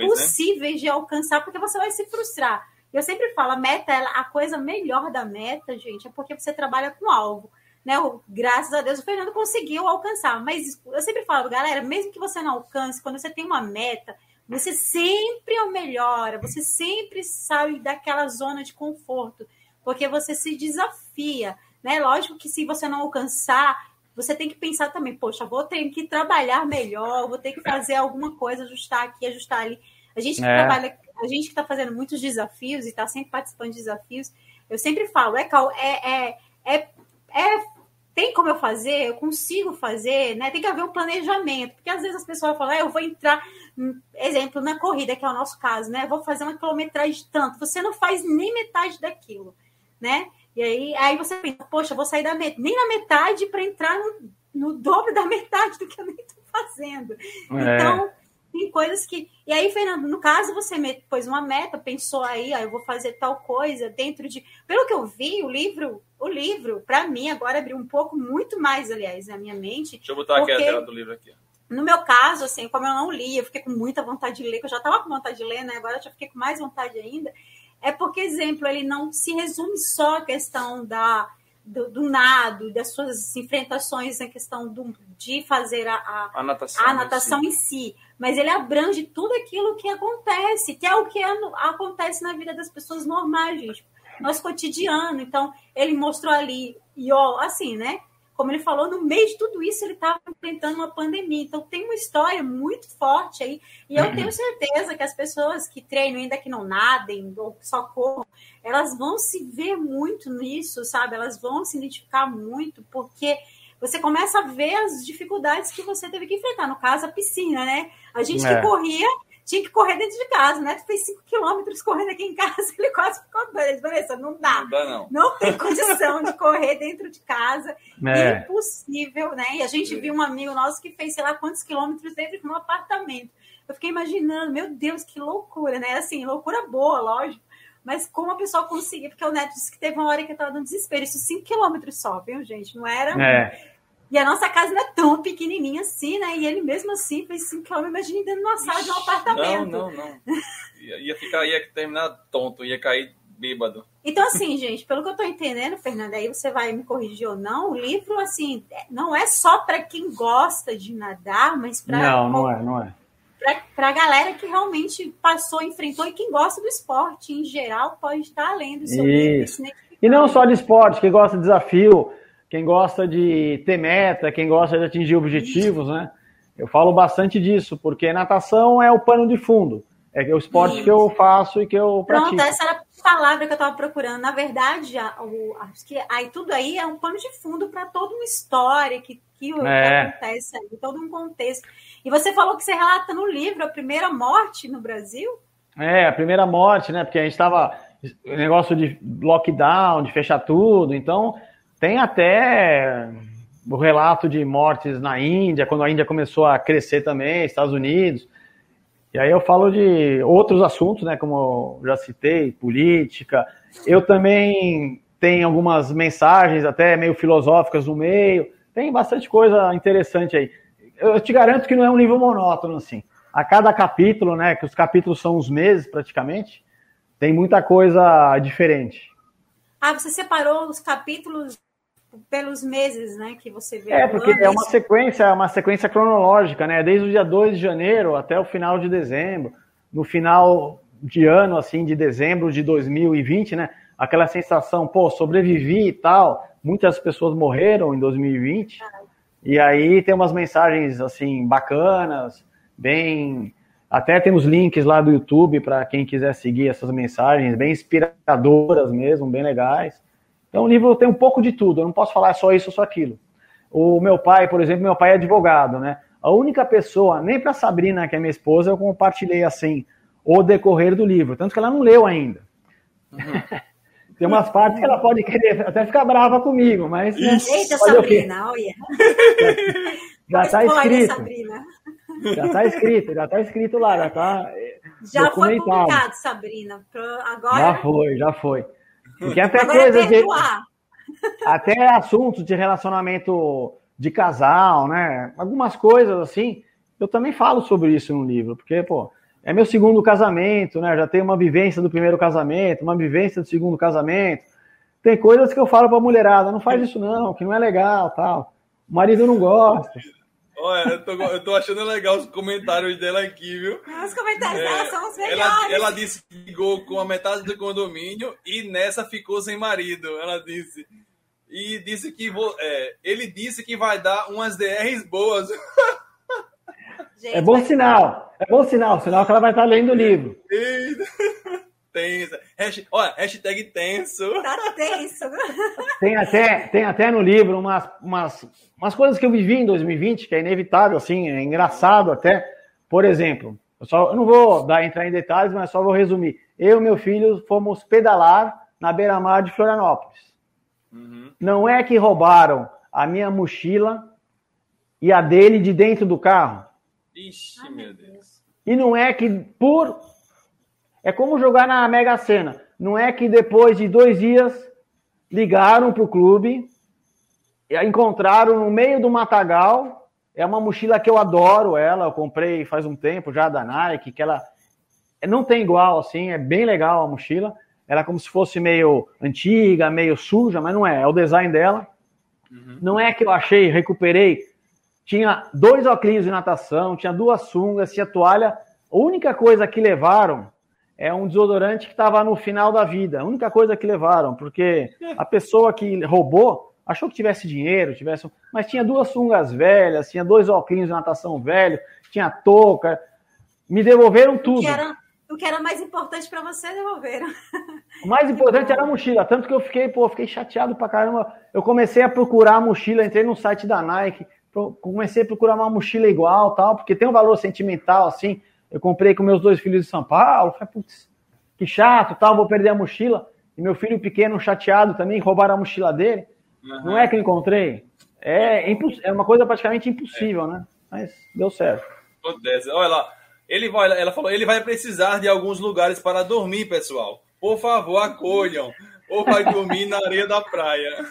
impossíveis né? de alcançar, porque você vai se frustrar. Eu sempre falo, a meta, a coisa melhor da meta, gente, é porque você trabalha com alvo. Né? Graças a Deus o Fernando conseguiu alcançar. Mas eu sempre falo, galera, mesmo que você não alcance, quando você tem uma meta, você sempre é o melhor, você sempre sai daquela zona de conforto, porque você se desafia. Né? Lógico que se você não alcançar, você tem que pensar também, poxa, vou ter que trabalhar melhor, vou ter que fazer alguma coisa, ajustar aqui, ajustar ali. A gente que é. trabalha, a gente que está fazendo muitos desafios e está sempre participando de desafios, eu sempre falo, é, é, é, é, é tem como eu fazer, eu consigo fazer, né? Tem que haver um planejamento, porque às vezes as pessoas falam, ah, eu vou entrar, hum, exemplo, na corrida, que é o nosso caso, né? Vou fazer uma quilometragem de tanto, você não faz nem metade daquilo, né? E aí, aí você pensa, poxa, vou sair da met nem na metade para entrar no, no, dobro da metade do que eu nem estou fazendo. É. Então, tem coisas que. E aí, Fernando, no caso, você pôs uma meta, pensou aí, ah, eu vou fazer tal coisa dentro de. Pelo que eu vi, o livro, o livro, para mim, agora abriu um pouco, muito mais, aliás, na minha mente.
Deixa eu botar porque... aqui a tela do livro aqui.
No meu caso, assim, como eu não li, eu fiquei com muita vontade de ler, que eu já estava com vontade de ler, né? Agora eu já fiquei com mais vontade ainda é porque, exemplo, ele não se resume só à questão da, do, do nado, das suas enfrentações na questão do, de fazer a, a,
a natação,
a natação em, si. em, si. mas ele abrange tudo aquilo que acontece, que é o que acontece na vida das pessoas normais, gente, nosso cotidiano. Então, ele mostrou ali, e ó, assim, né? Como ele falou, no meio de tudo isso ele estava enfrentando uma pandemia. Então tem uma história muito forte aí. E eu tenho certeza que as pessoas que treinam, ainda que não nadem ou só corram, elas vão se ver muito nisso, sabe? Elas vão se identificar muito, porque você começa a ver as dificuldades que você teve que enfrentar. No caso, a piscina, né? A gente é. que corria tinha que correr dentro de casa. né? Tu fez 5 quilômetros correndo aqui em casa, ele quase ficou doido. Vanessa, não dá.
Não dá, não.
Não tem condição de correr dentro de casa. É. Impossível, né? E a gente viu um amigo nosso que fez, sei lá, quantos quilômetros dentro de um apartamento. Eu fiquei imaginando, meu Deus, que loucura, né? Assim, loucura boa, lógico. Mas como a pessoa conseguia, porque o Neto disse que teve uma hora que eu tava no desespero. Isso 5 quilômetros só, viu, gente? Não era.
É.
E a nossa casa não é tão pequenininha assim, né? E ele mesmo assim fez 5 km, imagina dentro de uma sala de um apartamento.
Não, não, não. Ia, ia, ficar, ia terminar tonto, ia cair bêbado.
Então, assim, gente, pelo que eu tô entendendo, Fernanda, aí você vai me corrigir ou não, o livro, assim, não é só para quem gosta de nadar, mas para.
Não, não é, não é.
Para a galera que realmente passou, enfrentou e quem gosta do esporte em geral pode estar lendo
sobre isso. isso e não só de esporte, quem gosta de desafio quem gosta de ter meta, quem gosta de atingir objetivos, né? Eu falo bastante disso, porque natação é o pano de fundo. É o esporte Isso. que eu faço e que eu pratico.
Pronto, essa era a palavra que eu estava procurando. Na verdade, o, acho que aí tudo aí é um pano de fundo para toda uma história que, que é. acontece aí, todo um contexto. E você falou que você relata no livro a primeira morte no Brasil?
É, a primeira morte, né? Porque a gente estava negócio de lockdown, de fechar tudo, então tem até o relato de mortes na Índia, quando a Índia começou a crescer também, Estados Unidos. E aí eu falo de outros assuntos, né, como já citei, política. Eu também tenho algumas mensagens até meio filosóficas no meio. Tem bastante coisa interessante aí. Eu te garanto que não é um livro monótono assim. A cada capítulo, né, que os capítulos são uns meses praticamente, tem muita coisa diferente.
Ah, você separou os capítulos pelos meses, né, que você vê.
É, porque é uma sequência, uma sequência cronológica, né? Desde o dia 2 de janeiro até o final de dezembro. No final de ano, assim, de dezembro de 2020, né? Aquela sensação, pô, sobrevivi e tal. Muitas pessoas morreram em 2020. Ah. E aí tem umas mensagens, assim, bacanas, bem. Até temos links lá do YouTube para quem quiser seguir essas mensagens, bem inspiradoras mesmo, bem legais. Então o livro tem um pouco de tudo, eu não posso falar só isso ou só aquilo. O meu pai, por exemplo, meu pai é advogado, né? A única pessoa, nem para Sabrina, que é minha esposa, eu compartilhei assim o decorrer do livro, tanto que ela não leu ainda. Uhum. Tem umas partes que ela pode querer até ficar brava comigo, mas.
Né, Eita, Sabrina, olha.
Já está escrito. Já está escrito, já está escrito lá, já está.
Já foi publicado, Sabrina. Agora...
Já foi, já foi. Porque até Agora é de, até assuntos de relacionamento de casal, né? Algumas coisas assim, eu também falo sobre isso no livro, porque, pô, é meu segundo casamento, né? Já tenho uma vivência do primeiro casamento, uma vivência do segundo casamento. Tem coisas que eu falo pra mulherada, não faz isso não, que não é legal, tal. O marido não gosta.
Olha, eu tô, eu tô achando legal os comentários dela aqui, viu?
Os comentários
É,
dela são os melhores.
Ela, ela disse que ligou com a metade do condomínio e nessa ficou sem marido. Ela disse. E disse que vo- é, ele disse que vai dar umas DRs boas.
Gente,
É bom sinal, é bom sinal, sinal que ela vai estar lendo o livro.
Tensa. Hashtag, olha, hashtag tenso.
Tá tenso.
Tem até, tem até no livro umas, umas, umas coisas que eu vivi em 2020, que é inevitável, assim, é engraçado até. Por exemplo, eu, só, eu não vou dar, entrar em detalhes, mas só vou resumir. Eu e meu filho fomos pedalar na beira-mar de Florianópolis.
Uhum.
Não é que roubaram a minha mochila e a dele de dentro do carro.
Ixi, meu Deus.
E não é que por. É como jogar na Mega Sena. Não é que depois de dois dias ligaram para o clube, encontraram no meio do matagal. É uma mochila que eu adoro ela. Eu comprei faz um tempo já da Nike, que ela não tem igual assim, é bem legal a mochila. Ela é como se fosse meio antiga, meio suja, mas não é. É o design dela.
Uhum.
Não é que eu achei, recuperei. Tinha dois óculos de natação, tinha duas sungas, tinha toalha. A única coisa que levaram é um desodorante que estava no final da vida. A única coisa que levaram, porque a pessoa que roubou achou que tivesse dinheiro, tivesse, mas tinha duas sungas velhas, tinha dois óculos de natação velho, tinha touca. Me devolveram
O
tudo.
que era, o que era mais importante pra você, devolveram.
O mais importante era a mochila, tanto que eu fiquei, pô, fiquei chateado pra caramba. Eu comecei a procurar a mochila, entrei no site da Nike, comecei a procurar uma mochila igual, tal, porque tem um valor sentimental assim. Eu comprei com meus dois filhos de São Paulo, falei, putz, que chato, tal, vou perder a mochila. E meu filho pequeno chateado também, roubaram a mochila dele. Não é que eu encontrei. É, imposs- é uma coisa praticamente impossível, né? Mas deu certo.
Acontece. Olha lá. Ele vai, ela falou, ele vai precisar de alguns lugares para dormir, pessoal. Por favor, acolham. Ou vai dormir na areia da praia.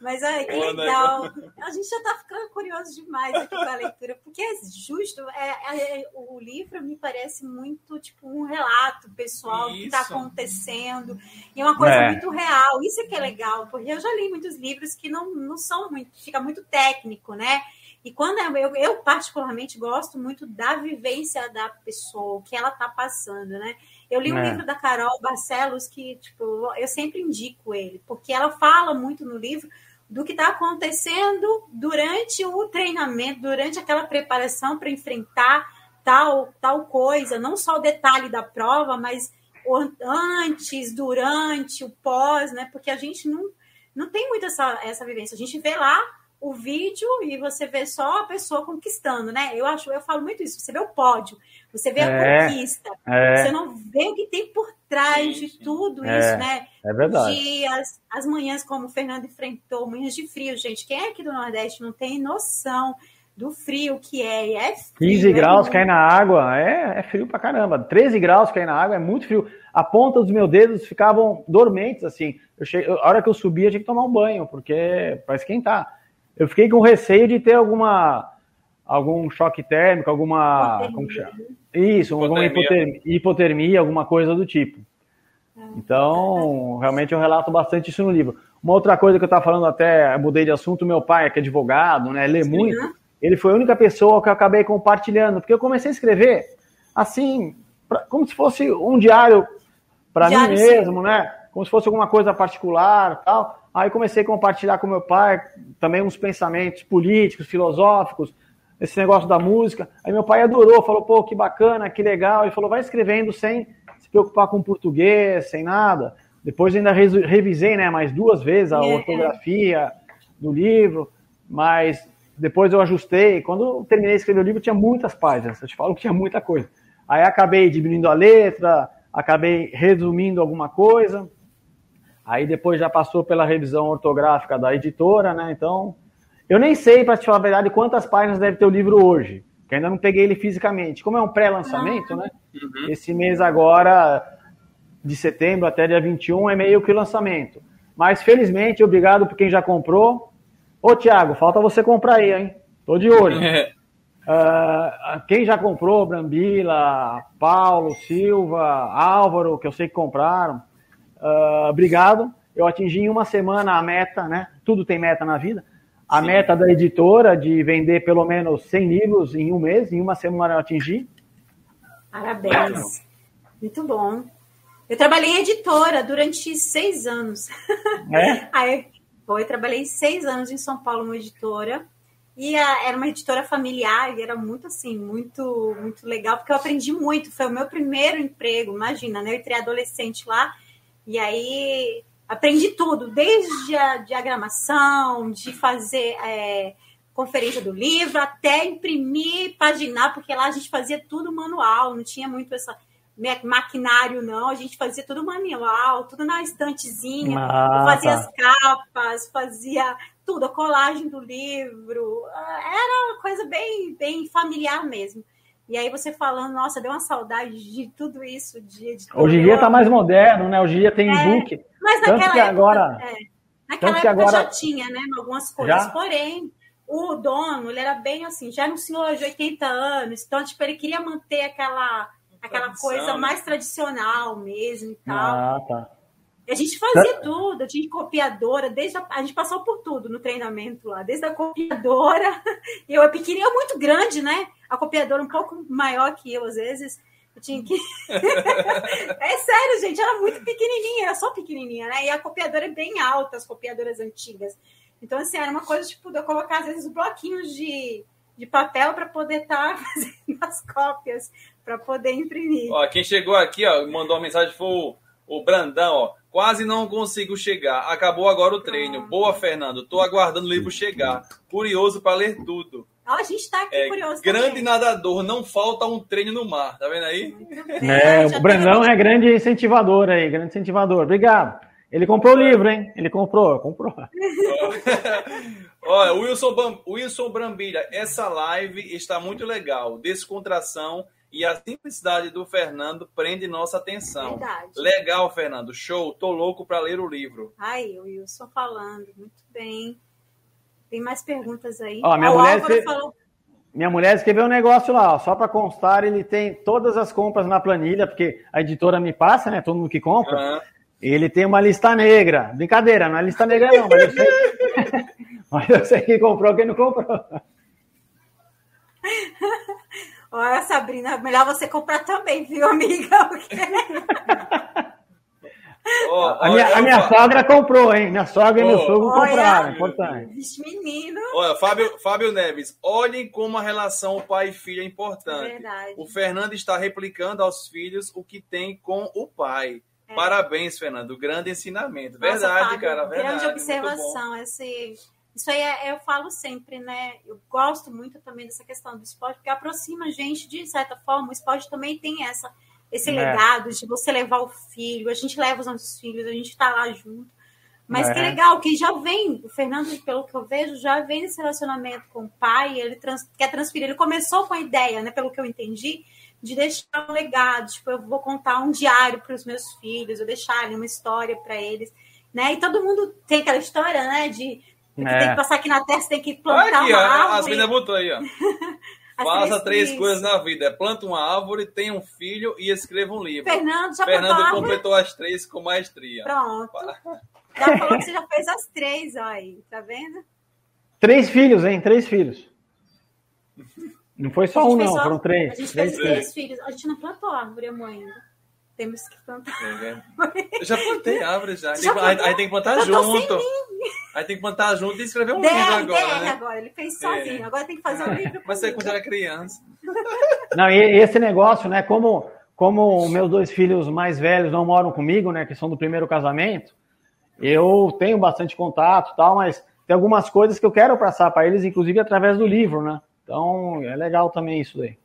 Mas olha, que
Boa, né?
legal. A gente já tá ficando curioso demais aqui com a leitura, porque é justo. É, é- o livro me parece muito tipo um relato pessoal do que está
Isso.
acontecendo. E é uma coisa
É.
muito real. Isso é que é legal, porque eu já li muitos livros que não, não são muito, fica muito técnico, né? E quando eu, eu, eu particularmente gosto muito da vivência da pessoa, o que ela tá passando, né? Eu li um
É.
livro da Carol Barcelos que, tipo, eu sempre indico ele, porque ela fala muito no livro do que está acontecendo durante o treinamento, durante aquela preparação para enfrentar tal, tal coisa, não só o detalhe da prova, mas antes, durante, o pós, né? Porque a gente não, não tem muito essa, essa vivência. A gente vê lá o vídeo e você vê só a pessoa conquistando, né? Eu acho, eu falo muito isso. Você vê o pódio, você vê a
É.
conquista,
É,
você não vê o que tem por trás
Sim,
de
sim.
tudo
É,
isso, né?
é verdade.
Os dias, as manhãs, como o Fernando enfrentou, manhãs de frio, gente. Quem é aqui do Nordeste não tem noção do frio que é? E É frio,
15
é
graus cai na água, é, é frio pra caramba. 13 graus cai na água, é muito frio. A ponta dos meus dedos ficavam dormentes, assim. Eu cheguei, a hora que eu subia, tinha que tomar um banho, porque para esquentar. Eu fiquei com receio de ter alguma algum choque térmico, alguma.
Hipotermia.
Como que chama? Isso, alguma
Hipotermia.
hipotermia, hipotermia, alguma coisa do tipo. Então, realmente eu relato bastante isso no livro. Uma outra coisa que eu estava falando até, eu mudei de assunto, meu pai, que é advogado, né, lê muito, ele foi a única pessoa que eu acabei compartilhando, porque eu comecei a escrever assim, pra- como se fosse um diário para mim mesmo, né? Como se fosse alguma coisa particular, tal. Aí comecei a compartilhar com meu pai também uns pensamentos políticos, filosóficos, esse negócio da música. Aí meu pai adorou, falou: "Pô, que bacana, que legal". Ele falou: "Vai escrevendo sem se preocupar com português, sem nada". Depois ainda revisei, né, mais duas vezes a
É.
ortografia do livro, mas depois eu ajustei. Quando eu terminei de escrever o livro, tinha muitas páginas. Eu te falo que tinha muita coisa. Aí acabei diminuindo a letra, acabei resumindo alguma coisa. Aí depois já passou pela revisão ortográfica da editora, né? Então, eu nem sei, para te falar a verdade, quantas páginas deve ter o livro hoje, que ainda não peguei ele fisicamente. Como é um pré-lançamento, né?
Uhum.
Esse mês agora, de setembro até dia 21, é meio que o lançamento. Mas felizmente, obrigado por quem já comprou. Ô, Thiago, falta você comprar aí, hein? Tô de olho. Uh, quem já comprou, Brambila, Paulo, Silva, Álvaro, que eu sei que compraram, uh, obrigado. Eu atingi em uma semana a meta, né? Tudo tem meta na vida. A Sim. meta da editora de vender pelo menos 100 livros em um mês, em uma semana eu atingi.
Parabéns. Muito bom. Eu trabalhei em editora durante seis anos. É? Aí, foi, eu trabalhei seis anos em São Paulo, uma editora. E a, era uma editora familiar e era muito assim, muito, muito legal, porque eu aprendi muito. Foi o meu primeiro emprego, imagina, né? Eu entrei adolescente lá, e aí aprendi tudo, desde a diagramação, de fazer é, conferência do livro, até imprimir, paginar, porque lá a gente fazia tudo manual, não tinha muito essa maquinário, não. A gente fazia tudo manual, tudo na estantezinha. Ah, fazia tá. as capas, fazia tudo, a colagem do livro. Era uma coisa bem, bem familiar mesmo. E aí você falando, nossa, deu uma saudade de tudo isso. De, de
Hoje em dia está mais moderno, né? Hoje em dia tem é, book. Mas naquela tanto que época, agora,
é, naquela época agora... já tinha, né? Algumas coisas. Já? Porém, o dono, ele era bem assim, já era um senhor de 80 anos, então, tipo, ele queria manter aquela aquela coisa mais tradicional mesmo e tal. Ah, tá. A gente fazia tudo, a gente copiadora, desde a, a, gente passou por tudo no treinamento lá, desde a copiadora, eu pequenininha muito grande, né? A copiadora um pouco maior que eu, às vezes. Eu tinha que. é sério, gente, era muito pequenininha, era só pequenininha, né? E a copiadora é bem alta, as copiadoras antigas. Então, assim, era uma coisa tipo de eu colocar, às vezes, bloquinhos de, de papel para poder estar tá fazendo as cópias para poder imprimir.
Ó, quem chegou aqui, ó, mandou uma mensagem foi o, o Brandão, ó. Quase não consigo chegar. Acabou agora o treino. Ah. Boa, Fernando. Tô aguardando o livro chegar. Curioso para ler tudo.
Ó, a gente tá aqui é, curioso.
Grande também. nadador, não falta um treino no mar. Tá vendo aí?
É, o Brandão é grande incentivador aí, grande incentivador. Obrigado. Ele comprou o livro, hein? Ele comprou, comprou.
Olha, Wilson, Wilson Brambilha, essa live está muito legal. Descontração e a simplicidade do Fernando prende nossa atenção. Verdade. Legal, Fernando. Show. Tô louco para ler o livro.
Ai, o Wilson falando. Muito bem. Tem mais perguntas aí?
Ó, minha, mulher escreve... falou... minha mulher escreveu um negócio lá, ó, só para constar, ele tem todas as compras na planilha, porque a editora me passa, né? Todo mundo que compra. Uhum. Ele tem uma lista negra. Brincadeira, não é lista negra, não, mas eu sei, mas eu sei quem comprou quem não comprou.
Olha, Sabrina, melhor você comprar também, viu, amiga?
Oh, a, minha, a minha sogra comprou, hein? Minha sogra oh, e meu sogro olha, compraram, importante.
Vixe, menino.
Olha, Fábio, Fábio Neves, olhem como a relação pai e filho é importante. Verdade. O Fernando está replicando aos filhos o que tem com o pai. É. Parabéns, Fernando. Grande ensinamento. Nossa, verdade, Fábio, cara. Verdade.
Grande observação. Esse isso aí é, eu falo sempre, né? Eu gosto muito também dessa questão do esporte, porque aproxima a gente, de certa forma, o esporte também tem essa, esse é. legado de você levar o filho, a gente leva os nossos filhos, a gente está lá junto. Mas é. que legal, que já vem, o Fernando, pelo que eu vejo, já vem nesse relacionamento com o pai, ele trans, quer transferir, ele começou com a ideia, né, pelo que eu entendi, de deixar um legado, tipo, eu vou contar um diário para os meus filhos, eu deixar ali uma história para eles, né? E todo mundo tem aquela história, né, de porque é. tem que passar aqui na terra, tem que plantar aqui, uma árvore.
As meninas botou aí, ó. Faça três, três coisas na vida. Planta uma árvore, tenha um filho e escreva um livro.
Fernando já
Fernando completou as três com maestria.
Pronto. Já falou que você já fez as três, ó aí. Tá vendo?
Três filhos, hein? Três filhos. Não foi só um, não. Só... Foram três.
A gente
três
fez três filhos. A gente não plantou árvore, mãe ainda. Temos que plantar.
Eu já plantei árvore já. já aí, aí, tem que plantar junto. Aí tem que plantar junto e escrever um livro agora. Né?
agora, ele fez sozinho. É. Agora tem que fazer um livro.
Mas você quando era criança.
Não, e esse negócio, né? Como, como meus dois filhos mais velhos não moram comigo, né? Que são do primeiro casamento, eu tenho bastante contato e tal, mas tem algumas coisas que eu quero passar para eles, inclusive através do livro, né? Então é legal também isso daí.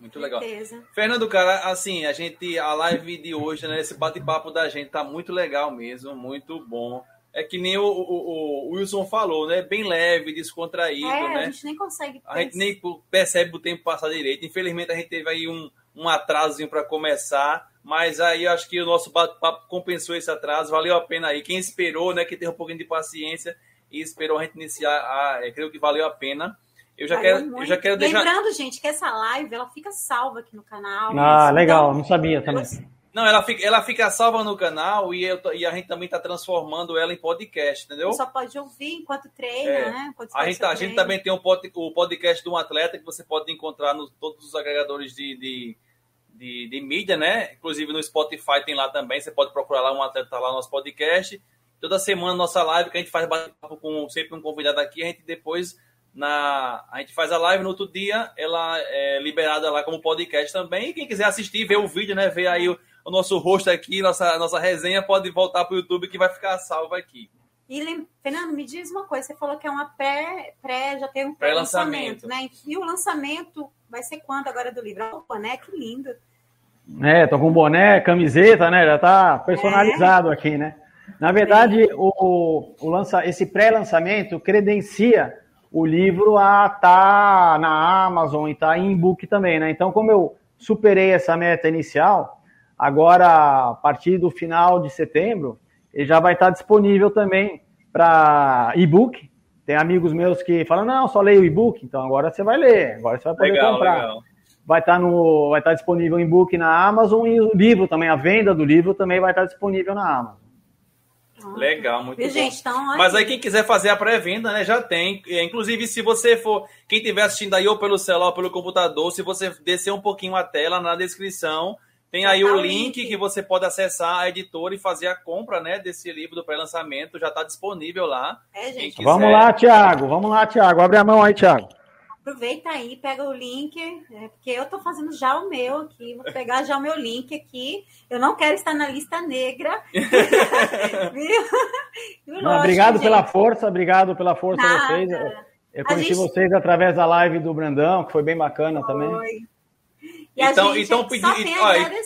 Muito legal. Certeza. Fernando, cara, assim, a gente, a live de hoje, né, esse bate-papo da gente tá muito legal mesmo, muito bom. É que nem o, o, o Wilson falou, né? Bem leve, descontraído, é, né?
A gente nem consegue.
A gente nem percebe o tempo passar direito. Infelizmente, a gente teve aí um, um atrasozinho para começar, mas aí acho que o nosso bate-papo compensou esse atraso, valeu a pena aí. Quem esperou, né? Que teve um pouquinho de paciência e esperou a gente iniciar, a, é, creio que valeu a pena. Eu já quero, eu já quero deixar.
Lembrando, gente, que essa live ela fica salva aqui no canal.
Ah, legal, então, não sabia também.
Não, ela fica, ela fica salva no canal e, eu, e a gente também está transformando ela em podcast, entendeu?
Você só pode ouvir enquanto treina, é. né? Enquanto
a, gente, a gente também tem um pod, o podcast de um atleta que você pode encontrar nos todos os agregadores de, de, de, de, mídia, né? Inclusive no Spotify tem lá também. Você pode procurar lá um atleta tá lá no nosso podcast. Toda semana nossa live que a gente faz bate-papo com sempre um convidado aqui, a gente depois na a gente faz a live no outro dia, ela é liberada lá como podcast também. E quem quiser assistir, ver o vídeo, né? Ver aí o o nosso rosto aqui, nossa, nossa resenha, pode voltar para o YouTube que vai ficar salvo aqui.
E, Fernando, me diz uma coisa, você falou que é uma pré, pré já tem um pré-lançamento, pré né? E o lançamento vai ser quando agora do livro? O boné, que lindo.
É, tô com boné, camiseta, né? Já tá personalizado é. aqui, né? Na verdade, o, o lança, esse pré-lançamento credencia o livro a estar tá na Amazon e tá em e-book também, né? Então, como eu superei essa meta inicial, Agora, a partir do final de setembro, ele já vai estar disponível também para e-book. Tem amigos meus que falam, não, só leio e-book, então agora você vai ler, agora você vai poder legal, comprar. Legal. Vai estar, no, vai estar disponível em e-book na Amazon e o livro também, a venda do livro também vai estar disponível na Amazon.
Legal, muito e, bom. Gente, então, Mas aí quem quiser fazer a pré-venda, né, já tem. Inclusive, se você for, quem estiver assistindo aí ou pelo celular ou pelo computador, se você descer um pouquinho a tela na descrição, tem aí o link, que você pode acessar a editora e fazer a compra né, desse livro do pré-lançamento. Já está disponível lá.
É, gente. Vamos lá, Tiago. Vamos lá, Tiago. Abre a mão aí, Tiago.
Aproveita aí, pega o link, né, porque eu estou fazendo já o meu aqui. Vou pegar já o meu link aqui. Eu não quero estar na lista negra.
não, obrigado gente. pela força, obrigado pela força de vocês. Eu conheci gente... vocês através da live do Brandão, que foi bem bacana foi. também.
E então, então, pedi,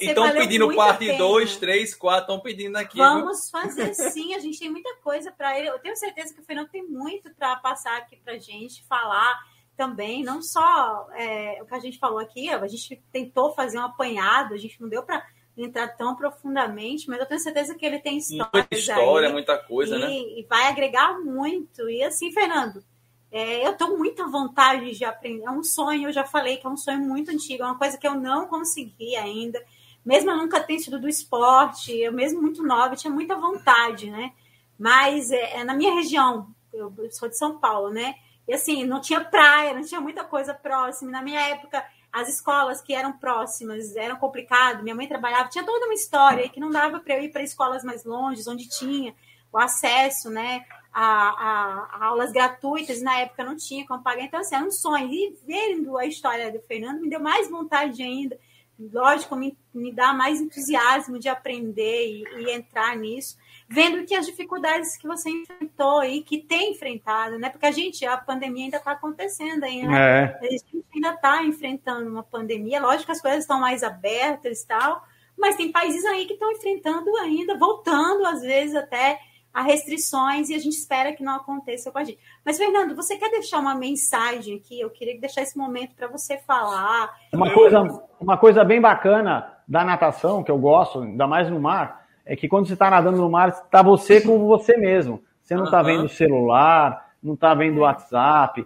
então pedindo parte 2, 3, 4, estão pedindo aqui.
Vamos viu? fazer sim, a gente tem muita coisa para ele. Eu tenho certeza que o Fernando tem muito para passar aqui para gente, falar também, não só é, o que a gente falou aqui, a gente tentou fazer um apanhado, a gente não deu para entrar tão profundamente, mas eu tenho certeza que ele tem história.
Muita história, aí, muita coisa,
e,
né?
E vai agregar muito. E assim, Fernando, é, eu tenho muita vontade de aprender. É um sonho, eu já falei que é um sonho muito antigo, é uma coisa que eu não consegui ainda. Mesmo eu nunca tendo sido do esporte, eu mesmo muito nova, tinha muita vontade, né? Mas é, é, na minha região, eu sou de São Paulo, né? E assim, não tinha praia, não tinha muita coisa próxima. Na minha época, as escolas que eram próximas eram complicado. Minha mãe trabalhava, tinha toda uma história que não dava para eu ir para escolas mais longe, onde tinha o acesso, né? A, a, a, aulas gratuitas, na época não tinha como pagar, então assim, era um sonho. E vendo a história do Fernando, me deu mais vontade ainda, lógico, me, me dá mais entusiasmo de aprender e, e entrar nisso, vendo que as dificuldades que você enfrentou e que tem enfrentado, né? Porque a gente, a pandemia ainda está acontecendo ainda, né? É. A gente ainda está enfrentando uma pandemia, lógico que as coisas estão mais abertas e tal, mas tem países aí que estão enfrentando ainda, voltando às vezes até a restrições e a gente espera que não aconteça com a gente. Mas, Fernando, você quer deixar uma mensagem aqui? Eu queria deixar esse momento para você falar.
Uma coisa, uma coisa bem bacana da natação, que eu gosto, ainda mais no mar, é que quando você está nadando no mar, está você com você mesmo. Você não está uhum. vendo o celular, não está vendo o WhatsApp.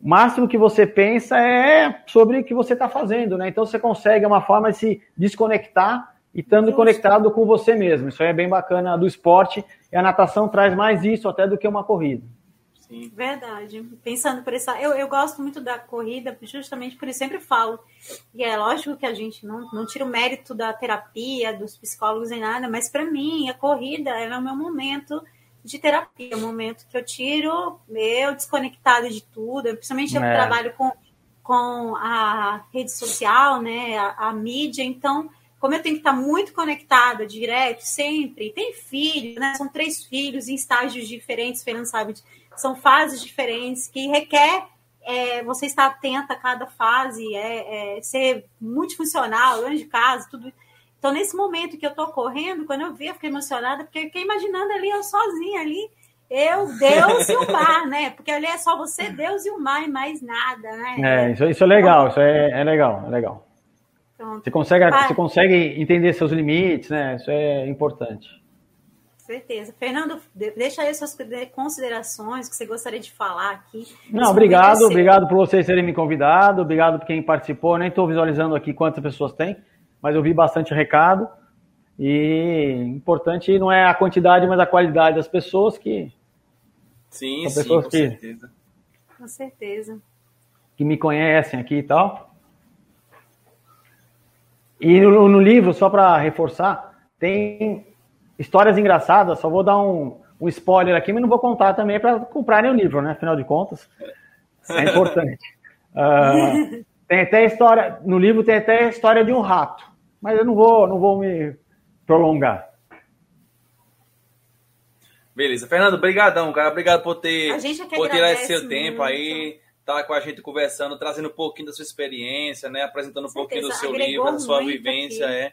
O máximo que você pensa é sobre o que você está fazendo, né? Então você consegue é uma forma de se desconectar e estando conectado com você mesmo. Isso aí é bem bacana do esporte e a natação traz mais isso até do que uma corrida.
Sim. Verdade. Pensando por essa. Eu, eu gosto muito da corrida, justamente por isso sempre falo. E é lógico que a gente não, não tira o mérito da terapia, dos psicólogos em nada, mas para mim a corrida é o meu momento de terapia, é o momento que eu tiro eu desconectada de tudo, principalmente eu é. trabalho com, com a rede social, né, a, a mídia, então como eu tenho que estar muito conectada direto, sempre, tem filho, né? São três filhos em estágios diferentes, Fernando sabe, são fases diferentes que requer é, você estar atenta a cada fase, é, é, ser multifuncional, dentro de casa, tudo. Então, nesse momento que eu tô correndo, quando eu vi, eu fiquei emocionada, porque eu fiquei imaginando ali, eu sozinha ali, eu, Deus e o mar, né? Porque ali é só você, Deus e o mar e mais nada, né?
É, isso, isso é legal, isso é, é legal, é legal. Pronto. Você consegue, você consegue entender seus limites, né? Isso é importante.
Certeza. Fernando, deixa aí suas considerações que você gostaria de falar aqui.
Não, obrigado, obrigado por vocês terem me convidado, obrigado por quem participou. Nem estou visualizando aqui quantas pessoas tem, mas eu vi bastante recado. E importante não é a quantidade, mas a qualidade das pessoas que.
Sim, sim, pessoas com que, certeza.
Com certeza.
Que me conhecem aqui e tal. E no, no livro, só para reforçar, tem histórias engraçadas. Só vou dar um, um spoiler aqui, mas não vou contar também para comprarem o livro, né? Afinal de contas, é importante. Uh, tem até história no livro tem até a história de um rato, mas eu não vou não vou me prolongar.
Beleza, Fernando, brigadão, cara, obrigado por ter é por esse seu tempo aí, tá com a gente conversando, trazendo um pouquinho da sua experiência, né, apresentando um pouquinho do seu livro, da sua vivência, aqui. é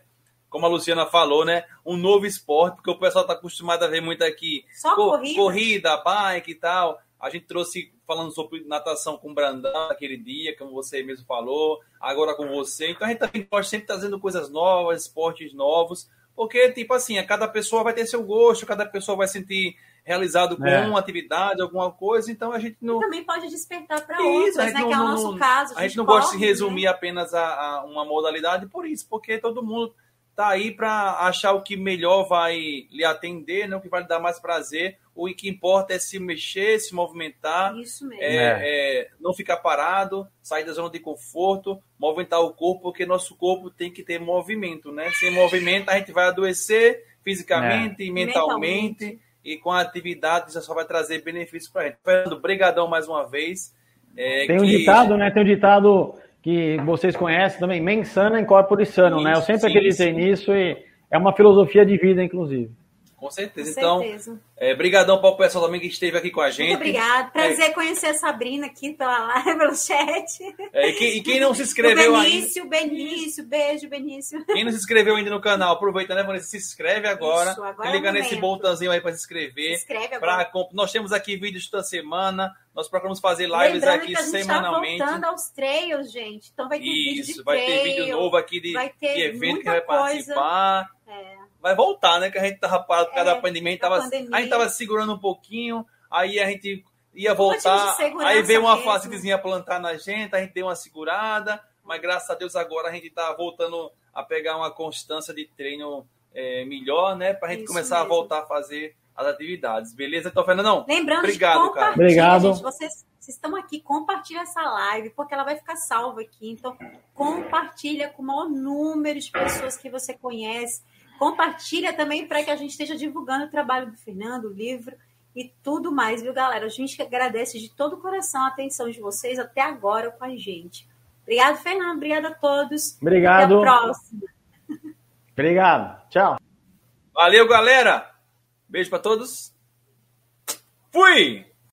como a Luciana falou, né? Um novo esporte, porque o pessoal está acostumado a ver muito aqui
Só corrida.
corrida, bike e tal. A gente trouxe falando sobre natação com o Brandão aquele dia, como você mesmo falou, agora com você. Então a gente também pode sempre trazendo coisas novas, esportes novos, porque, tipo assim, a cada pessoa vai ter seu gosto, cada pessoa vai sentir realizado com é. uma atividade, alguma coisa, então a gente não.
E também pode despertar para outras, né? Não, que é o nosso caso.
A gente, a gente não gosta de resumir né? apenas a, a, uma modalidade por isso, porque todo mundo tá aí para achar o que melhor vai lhe atender, né? o que vai lhe dar mais prazer. O que importa é se mexer, se movimentar,
Isso mesmo.
É, é. É, não ficar parado, sair da zona de conforto, movimentar o corpo, porque nosso corpo tem que ter movimento, né? Sem movimento a gente vai adoecer fisicamente e mentalmente, mentalmente, e com a atividade isso só vai trazer benefícios para a gente. Fernando, brigadão mais uma vez.
É, tem um que... ditado, né? Tem um ditado que vocês conhecem também, mensana incorpore sano, né? Eu sempre sim, acreditei sim. nisso e é uma filosofia de vida, inclusive.
Com certeza. Com então, certeza. É, brigadão para o pessoal também que esteve aqui com a gente. Muito
obrigada. Prazer é. conhecer a Sabrina aqui pela live, pelo chat.
É, e, quem, e, quem, não se inscreveu
ainda... Benício, Benício, beijo, Benício.
Quem não se inscreveu ainda no canal, aproveita, né, Vanessa? Se inscreve agora. Isso, agora clica é nesse botãozinho aí para se inscrever. Se inscreve agora. Pra, nós temos aqui vídeos toda semana. Nós procuramos fazer lives
Lembrando
aqui
que a gente tá
semanalmente.
Tá voltando aos trails, gente. Então vai ter Isso, vídeo de
vai
trail,
ter vídeo novo aqui de, de evento que vai participar. É vai voltar, né? Que a gente tava parado por causa é, da pandemia, a gente, tava, pandemia. a gente tava segurando um pouquinho, aí a gente ia voltar, aí veio uma facezinha plantar na gente, a gente deu uma segurada, mas graças a Deus agora a gente tá voltando a pegar uma constância de treino é, melhor, né? Pra gente Isso começar mesmo. a voltar a fazer as atividades, beleza? Então, Fernandão,
Lembrando
obrigado, cara.
Obrigado.
Gente, vocês, vocês estão aqui, compartilha essa live, porque ela vai ficar salva aqui. Então, compartilha com o maior número de pessoas que você conhece Compartilha também para que a gente esteja divulgando o trabalho do Fernando, o livro e tudo mais, viu, galera? A gente agradece de todo o coração a atenção de vocês até agora com a gente. Obrigado, Fernando. Obrigada a todos.
Obrigado.
Até a próxima.
Obrigado. Tchau.
Valeu, galera. Beijo para todos. Fui!